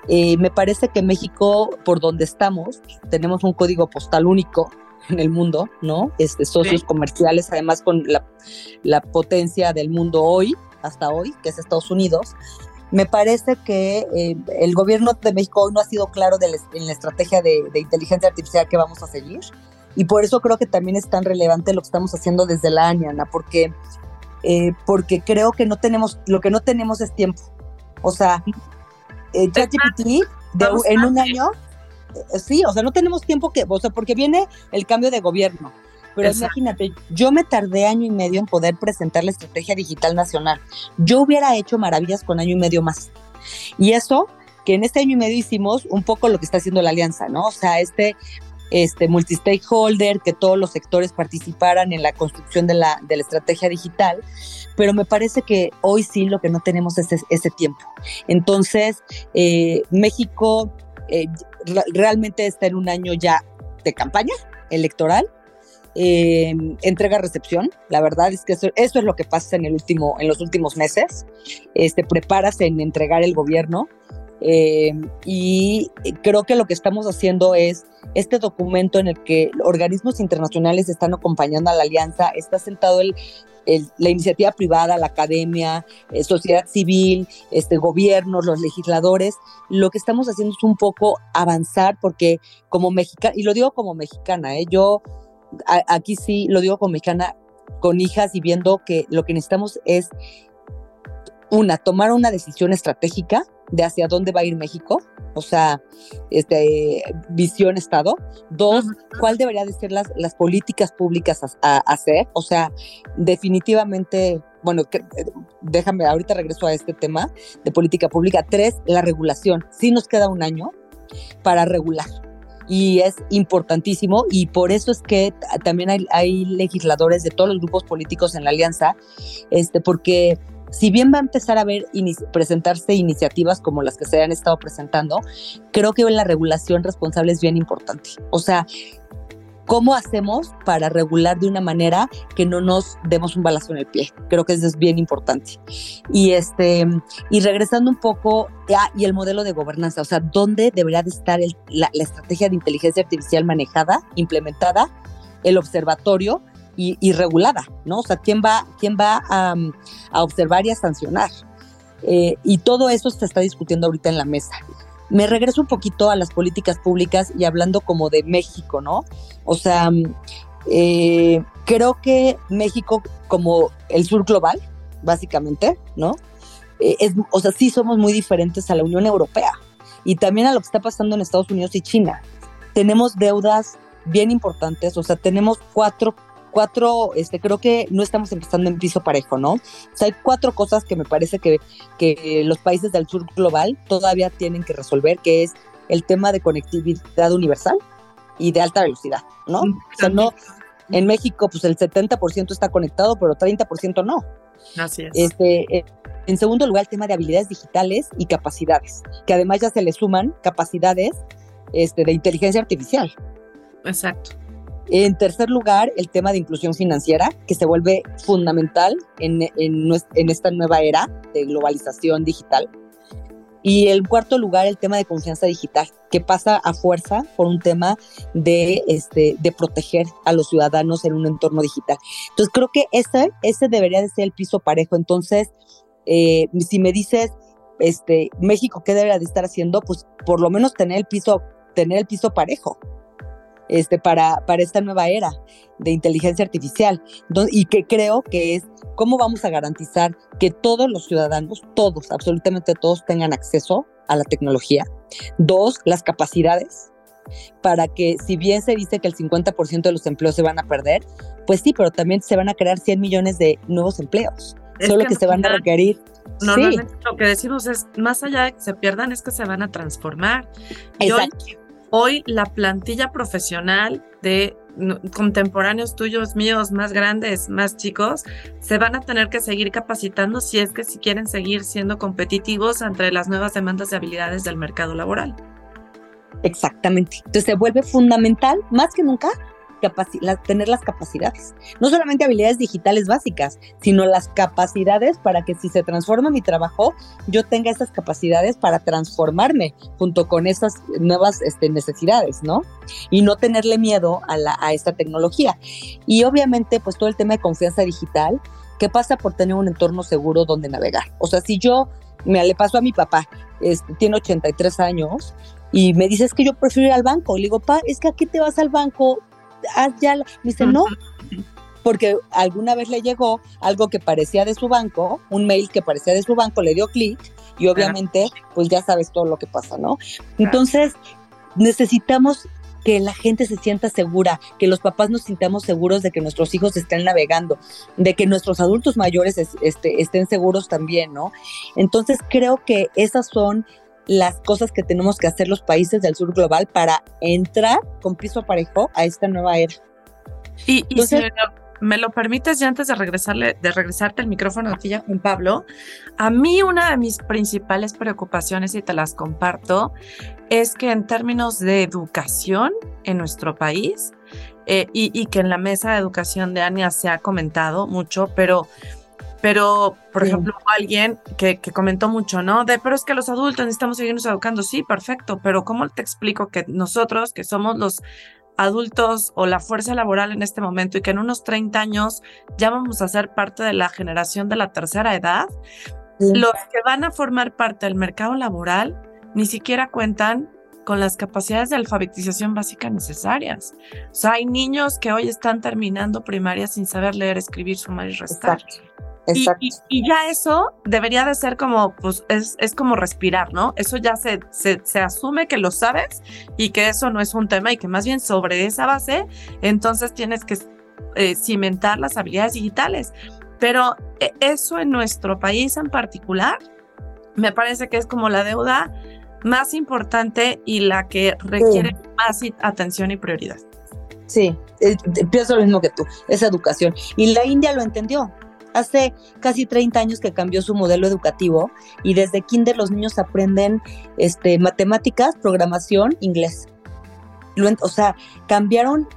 Eh, me parece que México, por donde estamos, tenemos un código postal único en el mundo, ¿no? Este, socios comerciales, además con la, la, potencia del mundo hoy, hasta hoy, que es Estados Unidos, me parece que eh, el gobierno de México hoy no ha sido claro en la estrategia de, inteligencia artificial que vamos a seguir. Y por eso creo que también es tan relevante lo que estamos haciendo desde la ANIANA, porque, eh, porque creo que no tenemos, lo que no tenemos es tiempo. O sea, eh, ChatGPT en un año, eh, sí, o sea, no tenemos tiempo que, o sea, porque viene el cambio de gobierno pero imagínate, yo me tardé año y medio en poder presentar la estrategia digital nacional. Yo hubiera hecho maravillas con año y medio más. Y eso, que en este año y medio hicimos un poco lo que está haciendo la alianza, ¿no? O sea, este este multi-stakeholder, que todos los sectores participaran en la construcción de la, de la estrategia digital, pero me parece que hoy sí lo que no tenemos es ese, tiempo. Entonces, eh, México eh, realmente está en un año ya de campaña electoral, eh, entrega-recepción. La verdad es que eso, es lo que pasa en, el último, en los últimos meses. Este, preparas en entregar el gobierno. Eh, y creo que lo que estamos haciendo es este documento en el que organismos internacionales están acompañando a la alianza, está sentado el, la iniciativa privada, la academia, eh, sociedad civil, este, gobiernos, los legisladores. Lo que estamos haciendo es un poco avanzar porque como mexicana, y lo digo como mexicana, ¿eh? yo aquí sí lo digo con mexicana, con hijas y viendo que lo que necesitamos es una, tomar una decisión estratégica de hacia dónde va a ir México, o sea, este, visión Estado. Dos, cuál debería de ser las, las políticas públicas a, hacer, o sea, definitivamente, bueno, déjame, ahorita regreso a este tema de política pública. Tres, la regulación. Sí nos queda un año para regular y es importantísimo y por eso es que también hay, legisladores de todos los grupos políticos en la alianza, este, porque si bien va a empezar a ver presentarse iniciativas como las que se han estado presentando, creo que la regulación responsable es bien importante. O sea, ¿Cómo hacemos para regular de una manera que no nos demos un balazo en el pie? Creo que eso es bien importante. Y este y regresando un poco y el modelo de gobernanza, o sea, ¿dónde debería de estar la, estrategia de inteligencia artificial manejada, implementada, el observatorio y, regulada, ¿no? O sea, ¿quién va, quién va a, observar y a sancionar? Eh, y todo eso se está discutiendo ahorita en la mesa me regreso un poquito a las políticas públicas y hablando como de México, ¿no? O sea, eh, creo que México como el sur global, básicamente, ¿no? Eh, es, o sea, sí somos muy diferentes a la Unión Europea y también a lo que está pasando en Estados Unidos y China. Tenemos deudas bien importantes, o sea, tenemos cuatro cuatro, este, creo que no estamos empezando en piso parejo, ¿no? O sea, hay cuatro cosas que me parece que, que los países del sur global todavía tienen que resolver, que es el tema de conectividad universal y de alta velocidad, ¿no? O sea, no, en México, pues el 70% está conectado, pero 30% no. Así es. Este, eh, en segundo lugar, el tema de habilidades digitales y capacidades, que además ya se le suman capacidades este, de inteligencia artificial. Exacto. En tercer lugar, el tema de inclusión financiera, que se vuelve fundamental en, esta nueva era de globalización digital. Y en cuarto lugar, el tema de confianza digital, que pasa a fuerza por un tema de, este, proteger a los ciudadanos en un entorno digital. Entonces, creo que ese, ese debería de ser el piso parejo. Entonces, eh, si me dices, este, México, ¿qué debería de estar haciendo? Pues por lo menos tener el piso, tener el piso parejo este, para, para esta nueva era de inteligencia artificial y que creo que es cómo vamos a garantizar que todos los ciudadanos, todos, absolutamente todos, tengan acceso a la tecnología. Dos, las capacidades para que si bien se dice que el 50% de los empleos se van a perder, pues sí, pero también se van a crear 100 millones de nuevos empleos, solo que, se van a requerir. Normalmente lo que decimos es, más allá de que se pierdan, es que se van a transformar. Exacto. Hoy la plantilla profesional de contemporáneos tuyos, míos, más grandes, más chicos, se van a tener que seguir capacitando si es que si quieren seguir siendo competitivos entre las nuevas demandas de habilidades del mercado laboral. Exactamente. Entonces se vuelve fundamental, más que nunca, tener las capacidades. No solamente habilidades digitales básicas, sino las capacidades para que si se transforma mi trabajo, yo tenga esas capacidades para transformarme junto con esas nuevas este, necesidades, ¿no? Y no tenerle miedo a, la, a esta tecnología. Y obviamente, pues todo el tema de confianza digital, que pasa por tener un entorno seguro donde navegar. O sea, si yo me le paso a mi papá, tiene 83 años, y me dice, es que yo prefiero ir al banco. Le digo, pa, es que aquí te vas al banco ya, me dice, no, porque alguna vez le llegó algo que parecía de su banco, un mail que parecía de su banco, le dio clic y obviamente, pues ya sabes todo lo que pasa, ¿no? Entonces, necesitamos que la gente se sienta segura, que los papás nos sintamos seguros de que nuestros hijos estén navegando, de que nuestros adultos mayores este, estén seguros también, ¿no? Entonces creo que esas son las cosas que tenemos que hacer los países del sur global para entrar con piso parejo a esta nueva era. Y, si me lo, permites ya antes de regresarle, de regresarte el micrófono a ti ya, Juan Pablo, a mí una de mis principales preocupaciones, y te las comparto, es que en términos de educación en nuestro país, eh, y, y, que en la mesa de educación de ANIA se ha comentado mucho, pero pero, por ejemplo, alguien que, comentó mucho, ¿no? De, pero es que los adultos necesitamos seguirnos educando. Sí, perfecto, pero ¿cómo te explico que nosotros, que somos los adultos o la fuerza laboral en este momento y que en unos 30 años ya vamos a ser parte de la generación de la tercera edad, los que van a formar parte del mercado laboral ni siquiera cuentan con las capacidades de alfabetización básica necesarias. O sea, hay niños que hoy están terminando primaria sin saber leer, escribir, sumar y restar. Y, ya eso debería de ser como, pues es, es como respirar, ¿no? Eso ya se, se, se, asume que lo sabes y que eso no es un tema y que más bien sobre esa base, entonces tienes que eh, cimentar las habilidades digitales. Pero eh, eso en nuestro país en particular, me parece que es como la deuda más importante y la que requiere más atención y prioridad. Sí, eh, pienso lo mismo que tú, es educación. Y la India lo entendió. Hace casi 30 años que cambió su modelo educativo y desde kinder los niños aprenden este, matemáticas, programación, inglés. o sea, cambiaron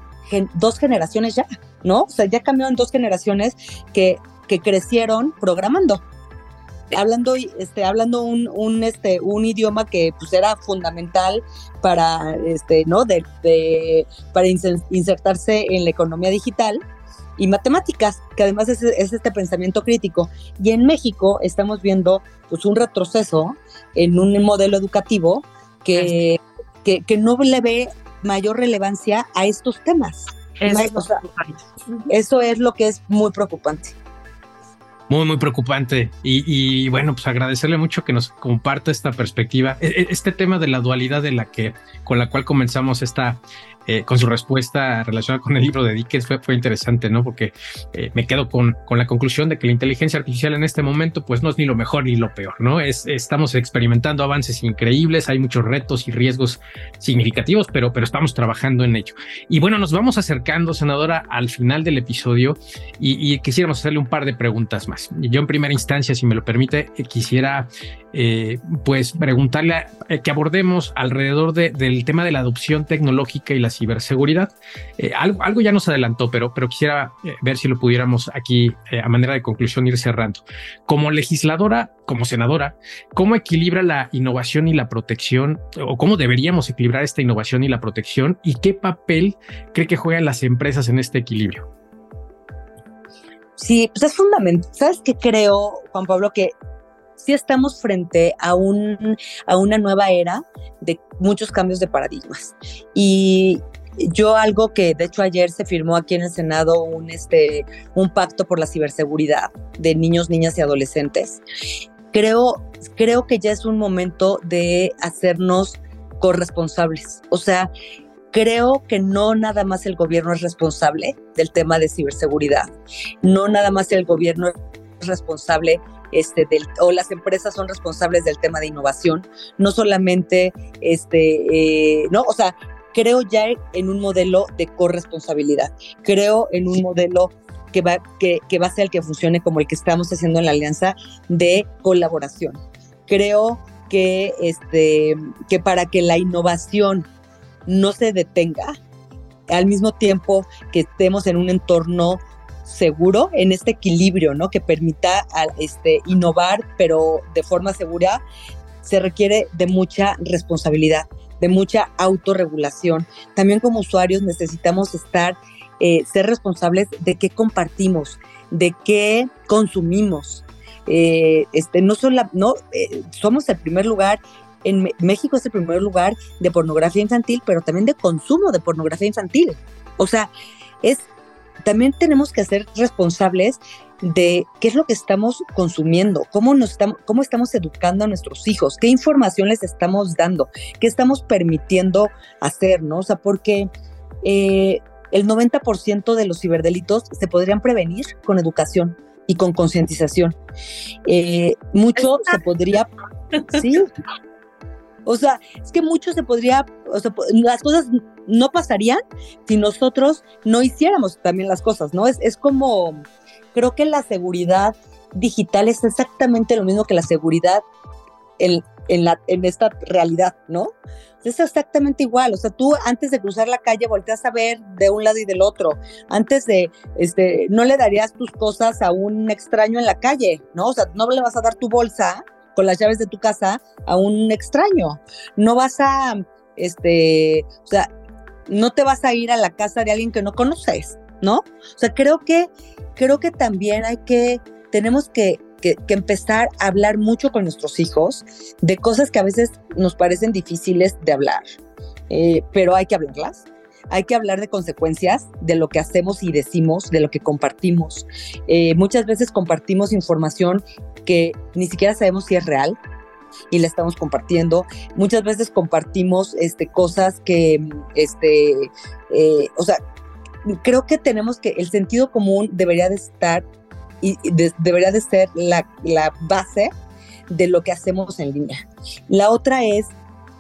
dos generaciones ya, ¿no? O sea, ya cambiaron dos generaciones que, que crecieron programando hablando este hablando un, un este un idioma que pues era fundamental para este no de, para insertarse en la economía digital y matemáticas que además es, este pensamiento crítico y en México estamos viendo pues un retroceso en un modelo educativo que, que, que no le ve mayor relevancia a estos temas. eso es lo que es muy preocupante muy, muy preocupante. Y, bueno, pues agradecerle mucho que nos comparta esta perspectiva, e, e, este tema de la dualidad de la que, con la cual comenzamos esta, eh, con su respuesta relacionada con el libro de Dickens fue, fue interesante, ¿no? Porque eh, me quedo con, con la conclusión de que la inteligencia artificial en este momento pues no es ni lo mejor ni lo peor, ¿no? Es, estamos experimentando avances increíbles, hay muchos retos y riesgos significativos, pero, pero estamos trabajando en ello. Y bueno, nos vamos acercando, senadora, al final del episodio y, y quisiéramos hacerle un par de preguntas más. Yo en primera instancia, si me lo permite, eh, quisiera pues preguntarle que abordemos alrededor del tema de la adopción tecnológica y la ciberseguridad. Eh, algo, algo, ya nos adelantó, pero, pero quisiera ver si lo pudiéramos aquí a manera de conclusión ir cerrando. Como legisladora, como senadora, ¿cómo equilibra la innovación y la protección o cómo deberíamos equilibrar esta innovación y la protección y qué papel cree que juegan las empresas en este equilibrio? Sí, pues es fundamental. ¿Sabes qué creo, Juan Pablo? Que sí estamos frente a, un, a una nueva era de muchos cambios de paradigmas. Y yo algo que de hecho ayer se firmó aquí en el Senado un, este, un pacto por la ciberseguridad de niños, niñas y adolescentes. Creo, creo que ya es un momento de hacernos corresponsables. O sea, creo que no nada más el gobierno es responsable del tema de ciberseguridad, no nada más el gobierno responsable este, del, o las empresas son responsables del tema de innovación, no solamente, este, eh, no, o sea, creo ya en un modelo de corresponsabilidad, creo en un modelo que va, que, que va a ser el que funcione como el que estamos haciendo en la alianza de colaboración. Creo que, este, que para que la innovación no se detenga, al mismo tiempo que estemos en un entorno seguro, en este equilibrio, ¿no? Que permita este, innovar, pero de forma segura, se requiere de mucha responsabilidad, de mucha autorregulación. También como usuarios necesitamos estar, eh, ser responsables de qué compartimos, de qué consumimos. Eh, este, no solo, no, eh, somos el primer lugar en México es el primer lugar de pornografía infantil, pero también de consumo de pornografía infantil. O sea, es también tenemos que ser responsables de qué es lo que estamos consumiendo, cómo, nos estamos, cómo estamos educando a nuestros hijos, qué información les estamos dando, qué estamos permitiendo hacer, ¿no? O sea, porque eh, el 90% de los ciberdelitos se podrían prevenir con educación y con concientización. Eh, mucho se podría, sí, o sea, es que mucho se podría, o las cosas no pasarían si nosotros no hiciéramos también las cosas, ¿no? Es, es como, creo que la seguridad digital es exactamente lo mismo que la seguridad en, en, la, en esta realidad, ¿no? Es exactamente igual, o sea, tú antes de cruzar la calle volteas a ver de un lado y del otro, antes de, este, no le darías tus cosas a un extraño en la calle, ¿no? O sea, no le vas a dar tu bolsa con las llaves de tu casa a un extraño. No vas a, este, o sea, no te vas a ir a la casa de alguien que no conoces, ¿no? O sea, creo que, creo que también hay que, tenemos que, que, empezar a hablar mucho con nuestros hijos de cosas que a veces nos parecen difíciles de hablar, eh, pero hay que hablarlas. Hay que hablar de consecuencias de lo que hacemos y decimos, de lo que compartimos. Eh, muchas veces compartimos información que ni siquiera sabemos si es real y la estamos compartiendo. Muchas veces compartimos este, cosas que, este, eh, o sea, creo que tenemos que, el sentido común debería de estar y debería de ser la, la base de lo que hacemos en línea. La otra es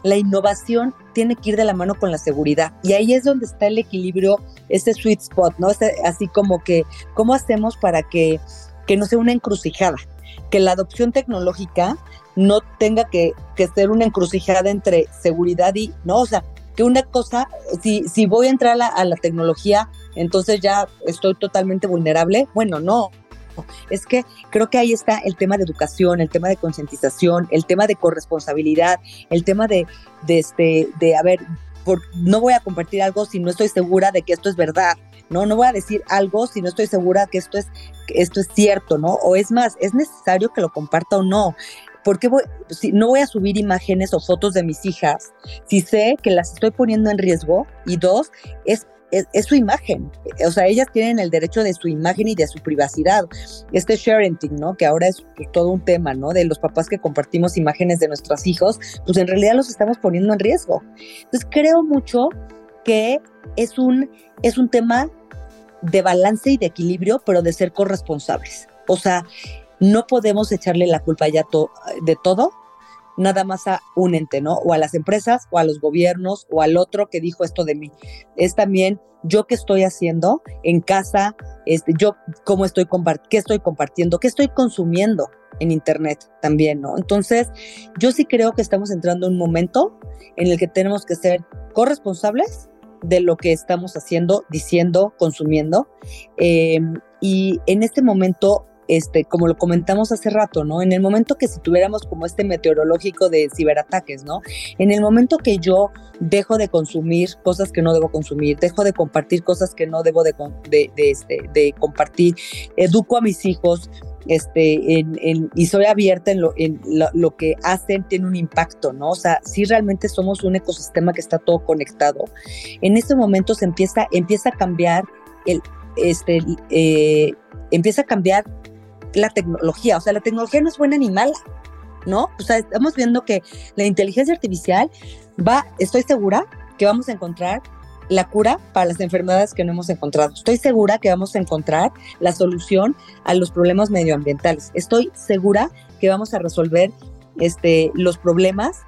la innovación tiene que ir de la mano con la seguridad. Y ahí es donde está el equilibrio, este sweet spot, ¿no? así como que, ¿cómo hacemos para que, que no sea una encrucijada? Que la adopción tecnológica no tenga que, que ser una encrucijada entre seguridad y, no, o sea, que una cosa, si, si voy a entrar a la tecnología, entonces ya estoy totalmente vulnerable. Bueno, no, es que creo que ahí está el tema de educación, el tema de concientización, el tema de corresponsabilidad, el tema de, de este, de, a ver, no voy a compartir algo si no estoy segura de que esto es verdad, ¿no? No voy a decir algo si no estoy segura que esto es, que esto es cierto, ¿no? O es más, es necesario que lo comparta o no. porque voy, si no voy a subir imágenes o fotos de mis hijas si sé que las estoy poniendo en riesgo? Y dos, es es, su imagen. O sea, ellas tienen el derecho de su imagen y de su privacidad. Este sharenting, ¿no? Que ahora es todo un tema, ¿no? De los papás que compartimos imágenes de nuestros hijos, pues en realidad los estamos poniendo en riesgo. Entonces creo mucho que es un, es un tema de balance y de equilibrio, pero de ser corresponsables. O sea, no podemos echarle la culpa ya de todo nada más a un ente, ¿no? O a las empresas, o a los gobiernos, o al otro que dijo esto de mí. Es también yo qué estoy haciendo en casa, este, yo cómo estoy qué estoy compartiendo, qué estoy consumiendo en internet también, ¿no? Entonces, yo sí creo que estamos entrando en un momento en el que tenemos que ser corresponsables de lo que estamos haciendo, diciendo, consumiendo. Eh, y en este momento este, como lo comentamos hace rato, ¿no? En el momento que si tuviéramos como este meteorológico de ciberataques, ¿no? En el momento que yo dejo de consumir cosas que no debo consumir, dejo de compartir cosas que no debo de, este, de compartir, educo a mis hijos, este, en, y soy abierta en, lo, que hacen, tiene un impacto, ¿no? O sea, si realmente somos un ecosistema que está todo conectado, en este momento empieza, empieza a cambiar este, eh, empieza a cambiar la tecnología. O sea, la tecnología no es buena ni mala, ¿no? O sea, estamos viendo que la inteligencia artificial va, estoy segura que vamos a encontrar la cura para las enfermedades que no hemos encontrado. Estoy segura que vamos a encontrar la solución a los problemas medioambientales. Estoy segura que vamos a resolver este, los problemas,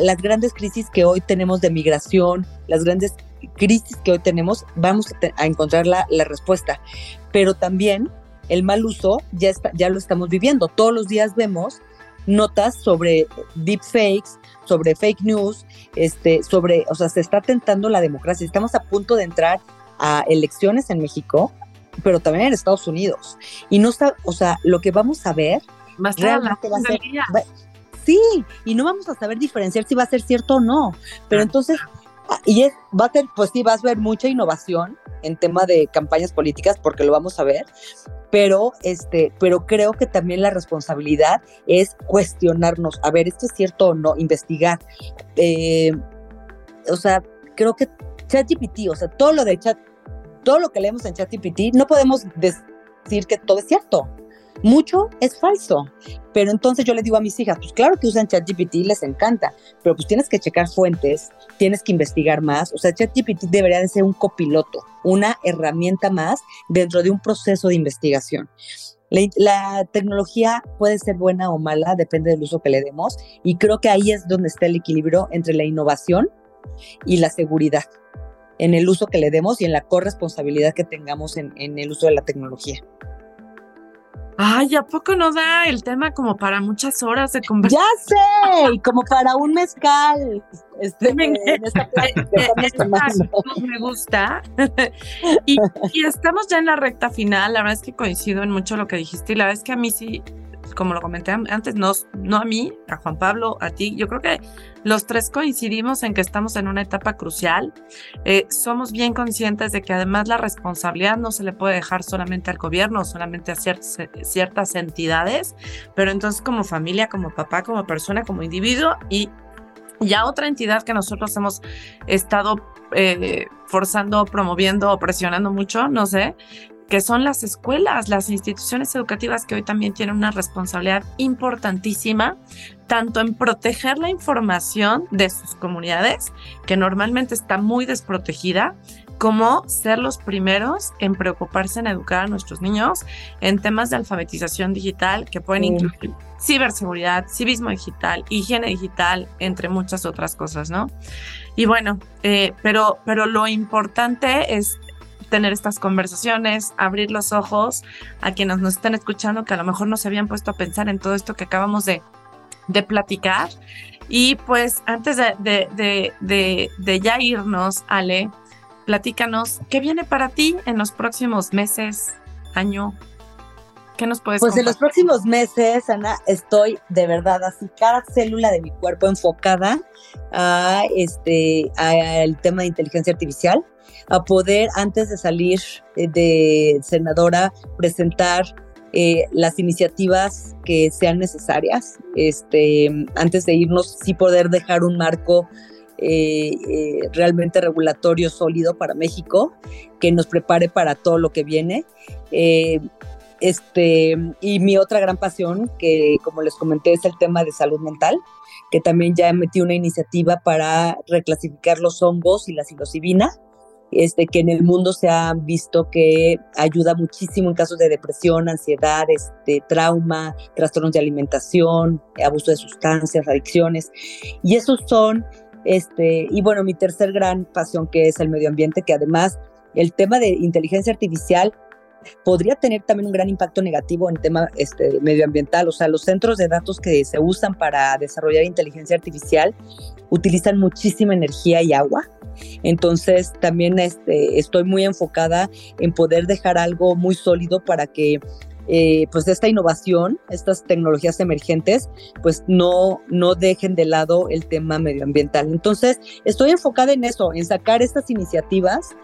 las grandes crisis que hoy tenemos de migración, las grandes crisis que hoy tenemos, vamos a, encontrar la, respuesta. Pero también el mal uso ya, está, ya lo estamos viviendo. Todos los días vemos notas sobre deepfakes, sobre fake news, este, sobre, o sea, se está tentando la democracia. Estamos a punto de entrar a elecciones en México, pero también en Estados Unidos. Y no está, o sea, lo que vamos a ver Más realmente va a ser. sí, y no vamos a saber diferenciar si va a ser cierto o no. Pero entonces, ah, y es, va a ser, pues sí, vas a ver mucha innovación en tema de campañas políticas, porque lo vamos a ver, pero, este, pero creo que también la responsabilidad es cuestionarnos, a ver, esto es cierto o no, investigar. Eh, o sea, creo que ChatGPT, o sea, todo lo de chat, todo lo que leemos en ChatGPT, no podemos decir que todo es cierto mucho es falso. Pero entonces yo le digo a mis hijas, pues claro que usan ChatGPT les encanta, pero pues tienes que checar fuentes, tienes que investigar más. O sea, ChatGPT debería de ser un copiloto, una herramienta más dentro de un proceso de investigación. La, tecnología puede ser buena o mala, depende del uso que le demos, y creo que ahí es donde está el equilibrio entre la innovación y la seguridad, en el uso que le demos y en la corresponsabilidad que tengamos en el uso de la tecnología. Ay, ¿a poco no da el tema como para muchas horas de conversación? Ya sé, y como para un mezcal. Este, me, me gusta. y, y, estamos ya en la recta final. La verdad es que coincido en mucho lo que dijiste y la verdad es que a mí sí como lo comenté antes, no, no a mí, a Juan Pablo, a ti, yo creo que los tres coincidimos en que estamos en una etapa crucial. Eh, somos bien conscientes de que además la responsabilidad no se le puede dejar solamente al gobierno, solamente a ciertas, ciertas entidades, pero entonces como familia, como papá, como persona, como individuo y ya otra entidad que nosotros hemos estado eh, forzando, promoviendo o presionando mucho, no sé, que son las escuelas, las instituciones educativas que hoy también tienen una responsabilidad importantísima, tanto en proteger la información de sus comunidades, que normalmente está muy desprotegida, como ser los primeros en preocuparse en educar a nuestros niños en temas de alfabetización digital que pueden incluir ciberseguridad, civismo digital, higiene digital, entre muchas otras cosas, ¿no? Y bueno, eh, pero, pero lo importante es tener estas conversaciones, abrir los ojos a quienes nos estén escuchando que a lo mejor no se habían puesto a pensar en todo esto que acabamos de, de platicar. Y pues antes de, de, de, ya irnos, Ale, platícanos, ¿qué viene para ti en los próximos meses, año? ¿Qué nos puedes Pues en los próximos meses, Ana, estoy de verdad así, cada célula de mi cuerpo enfocada a este, al tema de inteligencia artificial a poder, antes de salir eh, de senadora, presentar eh, las iniciativas que sean necesarias. Este, antes de irnos, sí poder dejar un marco eh, realmente regulatorio sólido para México, que nos prepare para todo lo que viene. Este, y mi otra gran pasión, que como les comenté, es el tema de salud mental, que también ya metí una iniciativa para reclasificar los hongos y la psilocibina este, que en el mundo se ha visto que ayuda muchísimo en casos de depresión, ansiedad, este, trauma, trastornos de alimentación, abuso de sustancias, adicciones. Y esos son, este, y bueno, mi tercer gran pasión que es el medio ambiente, que además el tema de inteligencia artificial podría tener también un gran impacto negativo en tema este, medioambiental. O sea, los centros de datos que se usan para desarrollar inteligencia artificial utilizan muchísima energía y agua. Entonces, también este, estoy muy enfocada en poder dejar algo muy sólido para que eh, pues esta innovación, estas tecnologías emergentes, pues no, no dejen de lado el tema medioambiental. Entonces, estoy enfocada en eso, en sacar estas iniciativas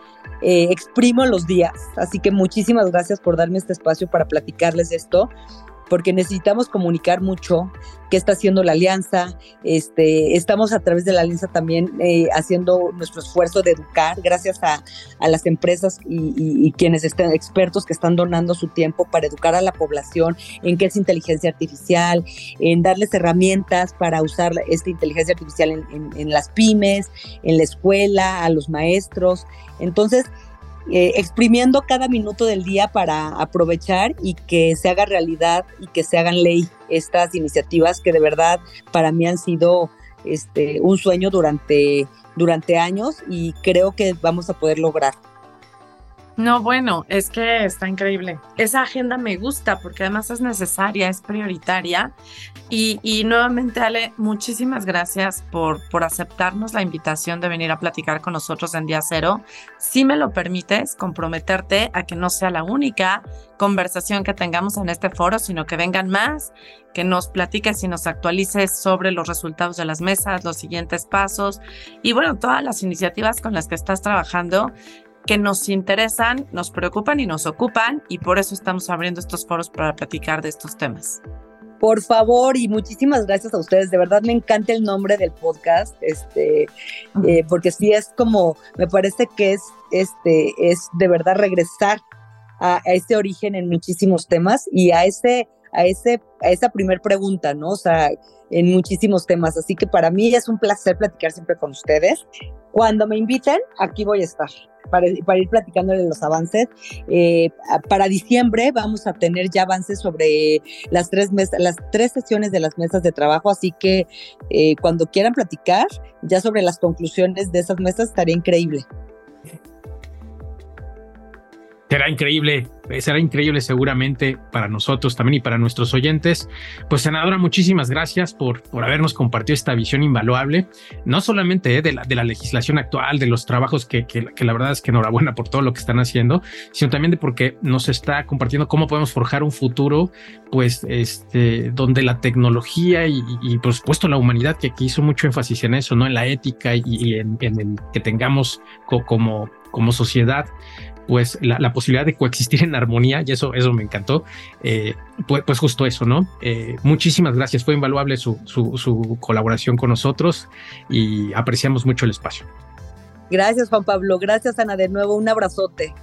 eh, exprimo los días. Así que muchísimas gracias por darme este espacio para platicarles esto porque necesitamos comunicar mucho qué está haciendo la alianza. Este, estamos a través de la alianza también eh, haciendo nuestro esfuerzo de educar, gracias a, las empresas y, quienes estén expertos que están donando su tiempo para educar a la población en qué es inteligencia artificial, en darles herramientas para usar esta inteligencia artificial en, en las pymes, en la escuela, a los maestros. Entonces, eh, exprimiendo cada minuto del día para aprovechar y que se haga realidad y que se hagan ley estas iniciativas que de verdad para mí han sido este, un sueño durante, durante años y creo que vamos a poder lograr. No, bueno, es que está increíble. Esa agenda me gusta porque además es necesaria, es prioritaria. Y, nuevamente, Ale, muchísimas gracias por, por aceptarnos la invitación de venir a platicar con nosotros en Día Cero. Si me lo permites, comprometerte a que no sea la única conversación que tengamos en este foro, sino que vengan más, que nos platiques y nos actualices sobre los resultados de las mesas, los siguientes pasos y bueno, todas las iniciativas con las que estás trabajando que nos interesan, nos preocupan y nos ocupan y por eso estamos abriendo estos foros para platicar de estos temas. Por favor y muchísimas gracias a ustedes. De verdad me encanta el nombre del podcast, este, eh, porque sí es como, me parece que es, este, es de verdad regresar a, ese origen en muchísimos temas y a ese, a ese, a esa primer pregunta, ¿no? O sea, en muchísimos temas. Así que para mí es un placer platicar siempre con ustedes. Cuando me inviten, aquí voy a estar para, ir platicándole los avances. Eh, para diciembre vamos a tener ya avances sobre las tres, mesas, las tres sesiones de las mesas de trabajo, así que eh, cuando quieran platicar ya sobre las conclusiones de esas mesas estaría increíble. Será increíble, eh, será increíble seguramente para nosotros también y para nuestros oyentes. Pues senadora, muchísimas gracias por, por habernos compartido esta visión invaluable, no solamente eh, de, la, de la legislación actual, de los trabajos que, que, la verdad es que enhorabuena por todo lo que están haciendo, sino también de porque nos está compartiendo cómo podemos forjar un futuro, pues, este, donde la tecnología y, y por supuesto la humanidad, que, aquí hizo mucho énfasis en eso, ¿no? En la ética y, en, en, que tengamos como, como sociedad pues la, posibilidad de coexistir en armonía y eso, eso me encantó. Eh, pues, pues, justo eso, ¿no? Eh, muchísimas gracias, fue invaluable su, su, colaboración con nosotros y apreciamos mucho el espacio. Gracias Juan Pablo, gracias Ana de nuevo, un abrazote.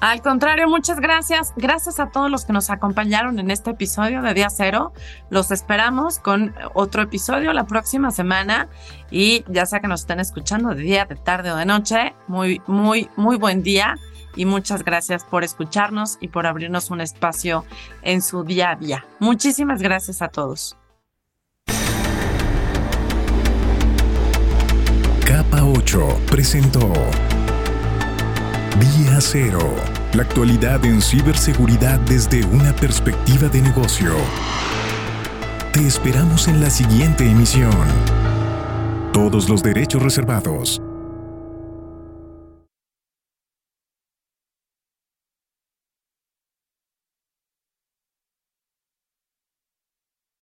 Al contrario, muchas gracias. Gracias a todos los que nos acompañaron en este episodio de Día Cero. Los esperamos con otro episodio la próxima semana y ya sea que nos estén escuchando de día, de tarde o de noche, muy, muy, muy buen día y muchas gracias por escucharnos y por abrirnos un espacio en su día a día. Muchísimas gracias a todos. Capa 8 presentó Día Cero. La actualidad en ciberseguridad desde una perspectiva de negocio. Te esperamos en la siguiente emisión. Todos los derechos reservados.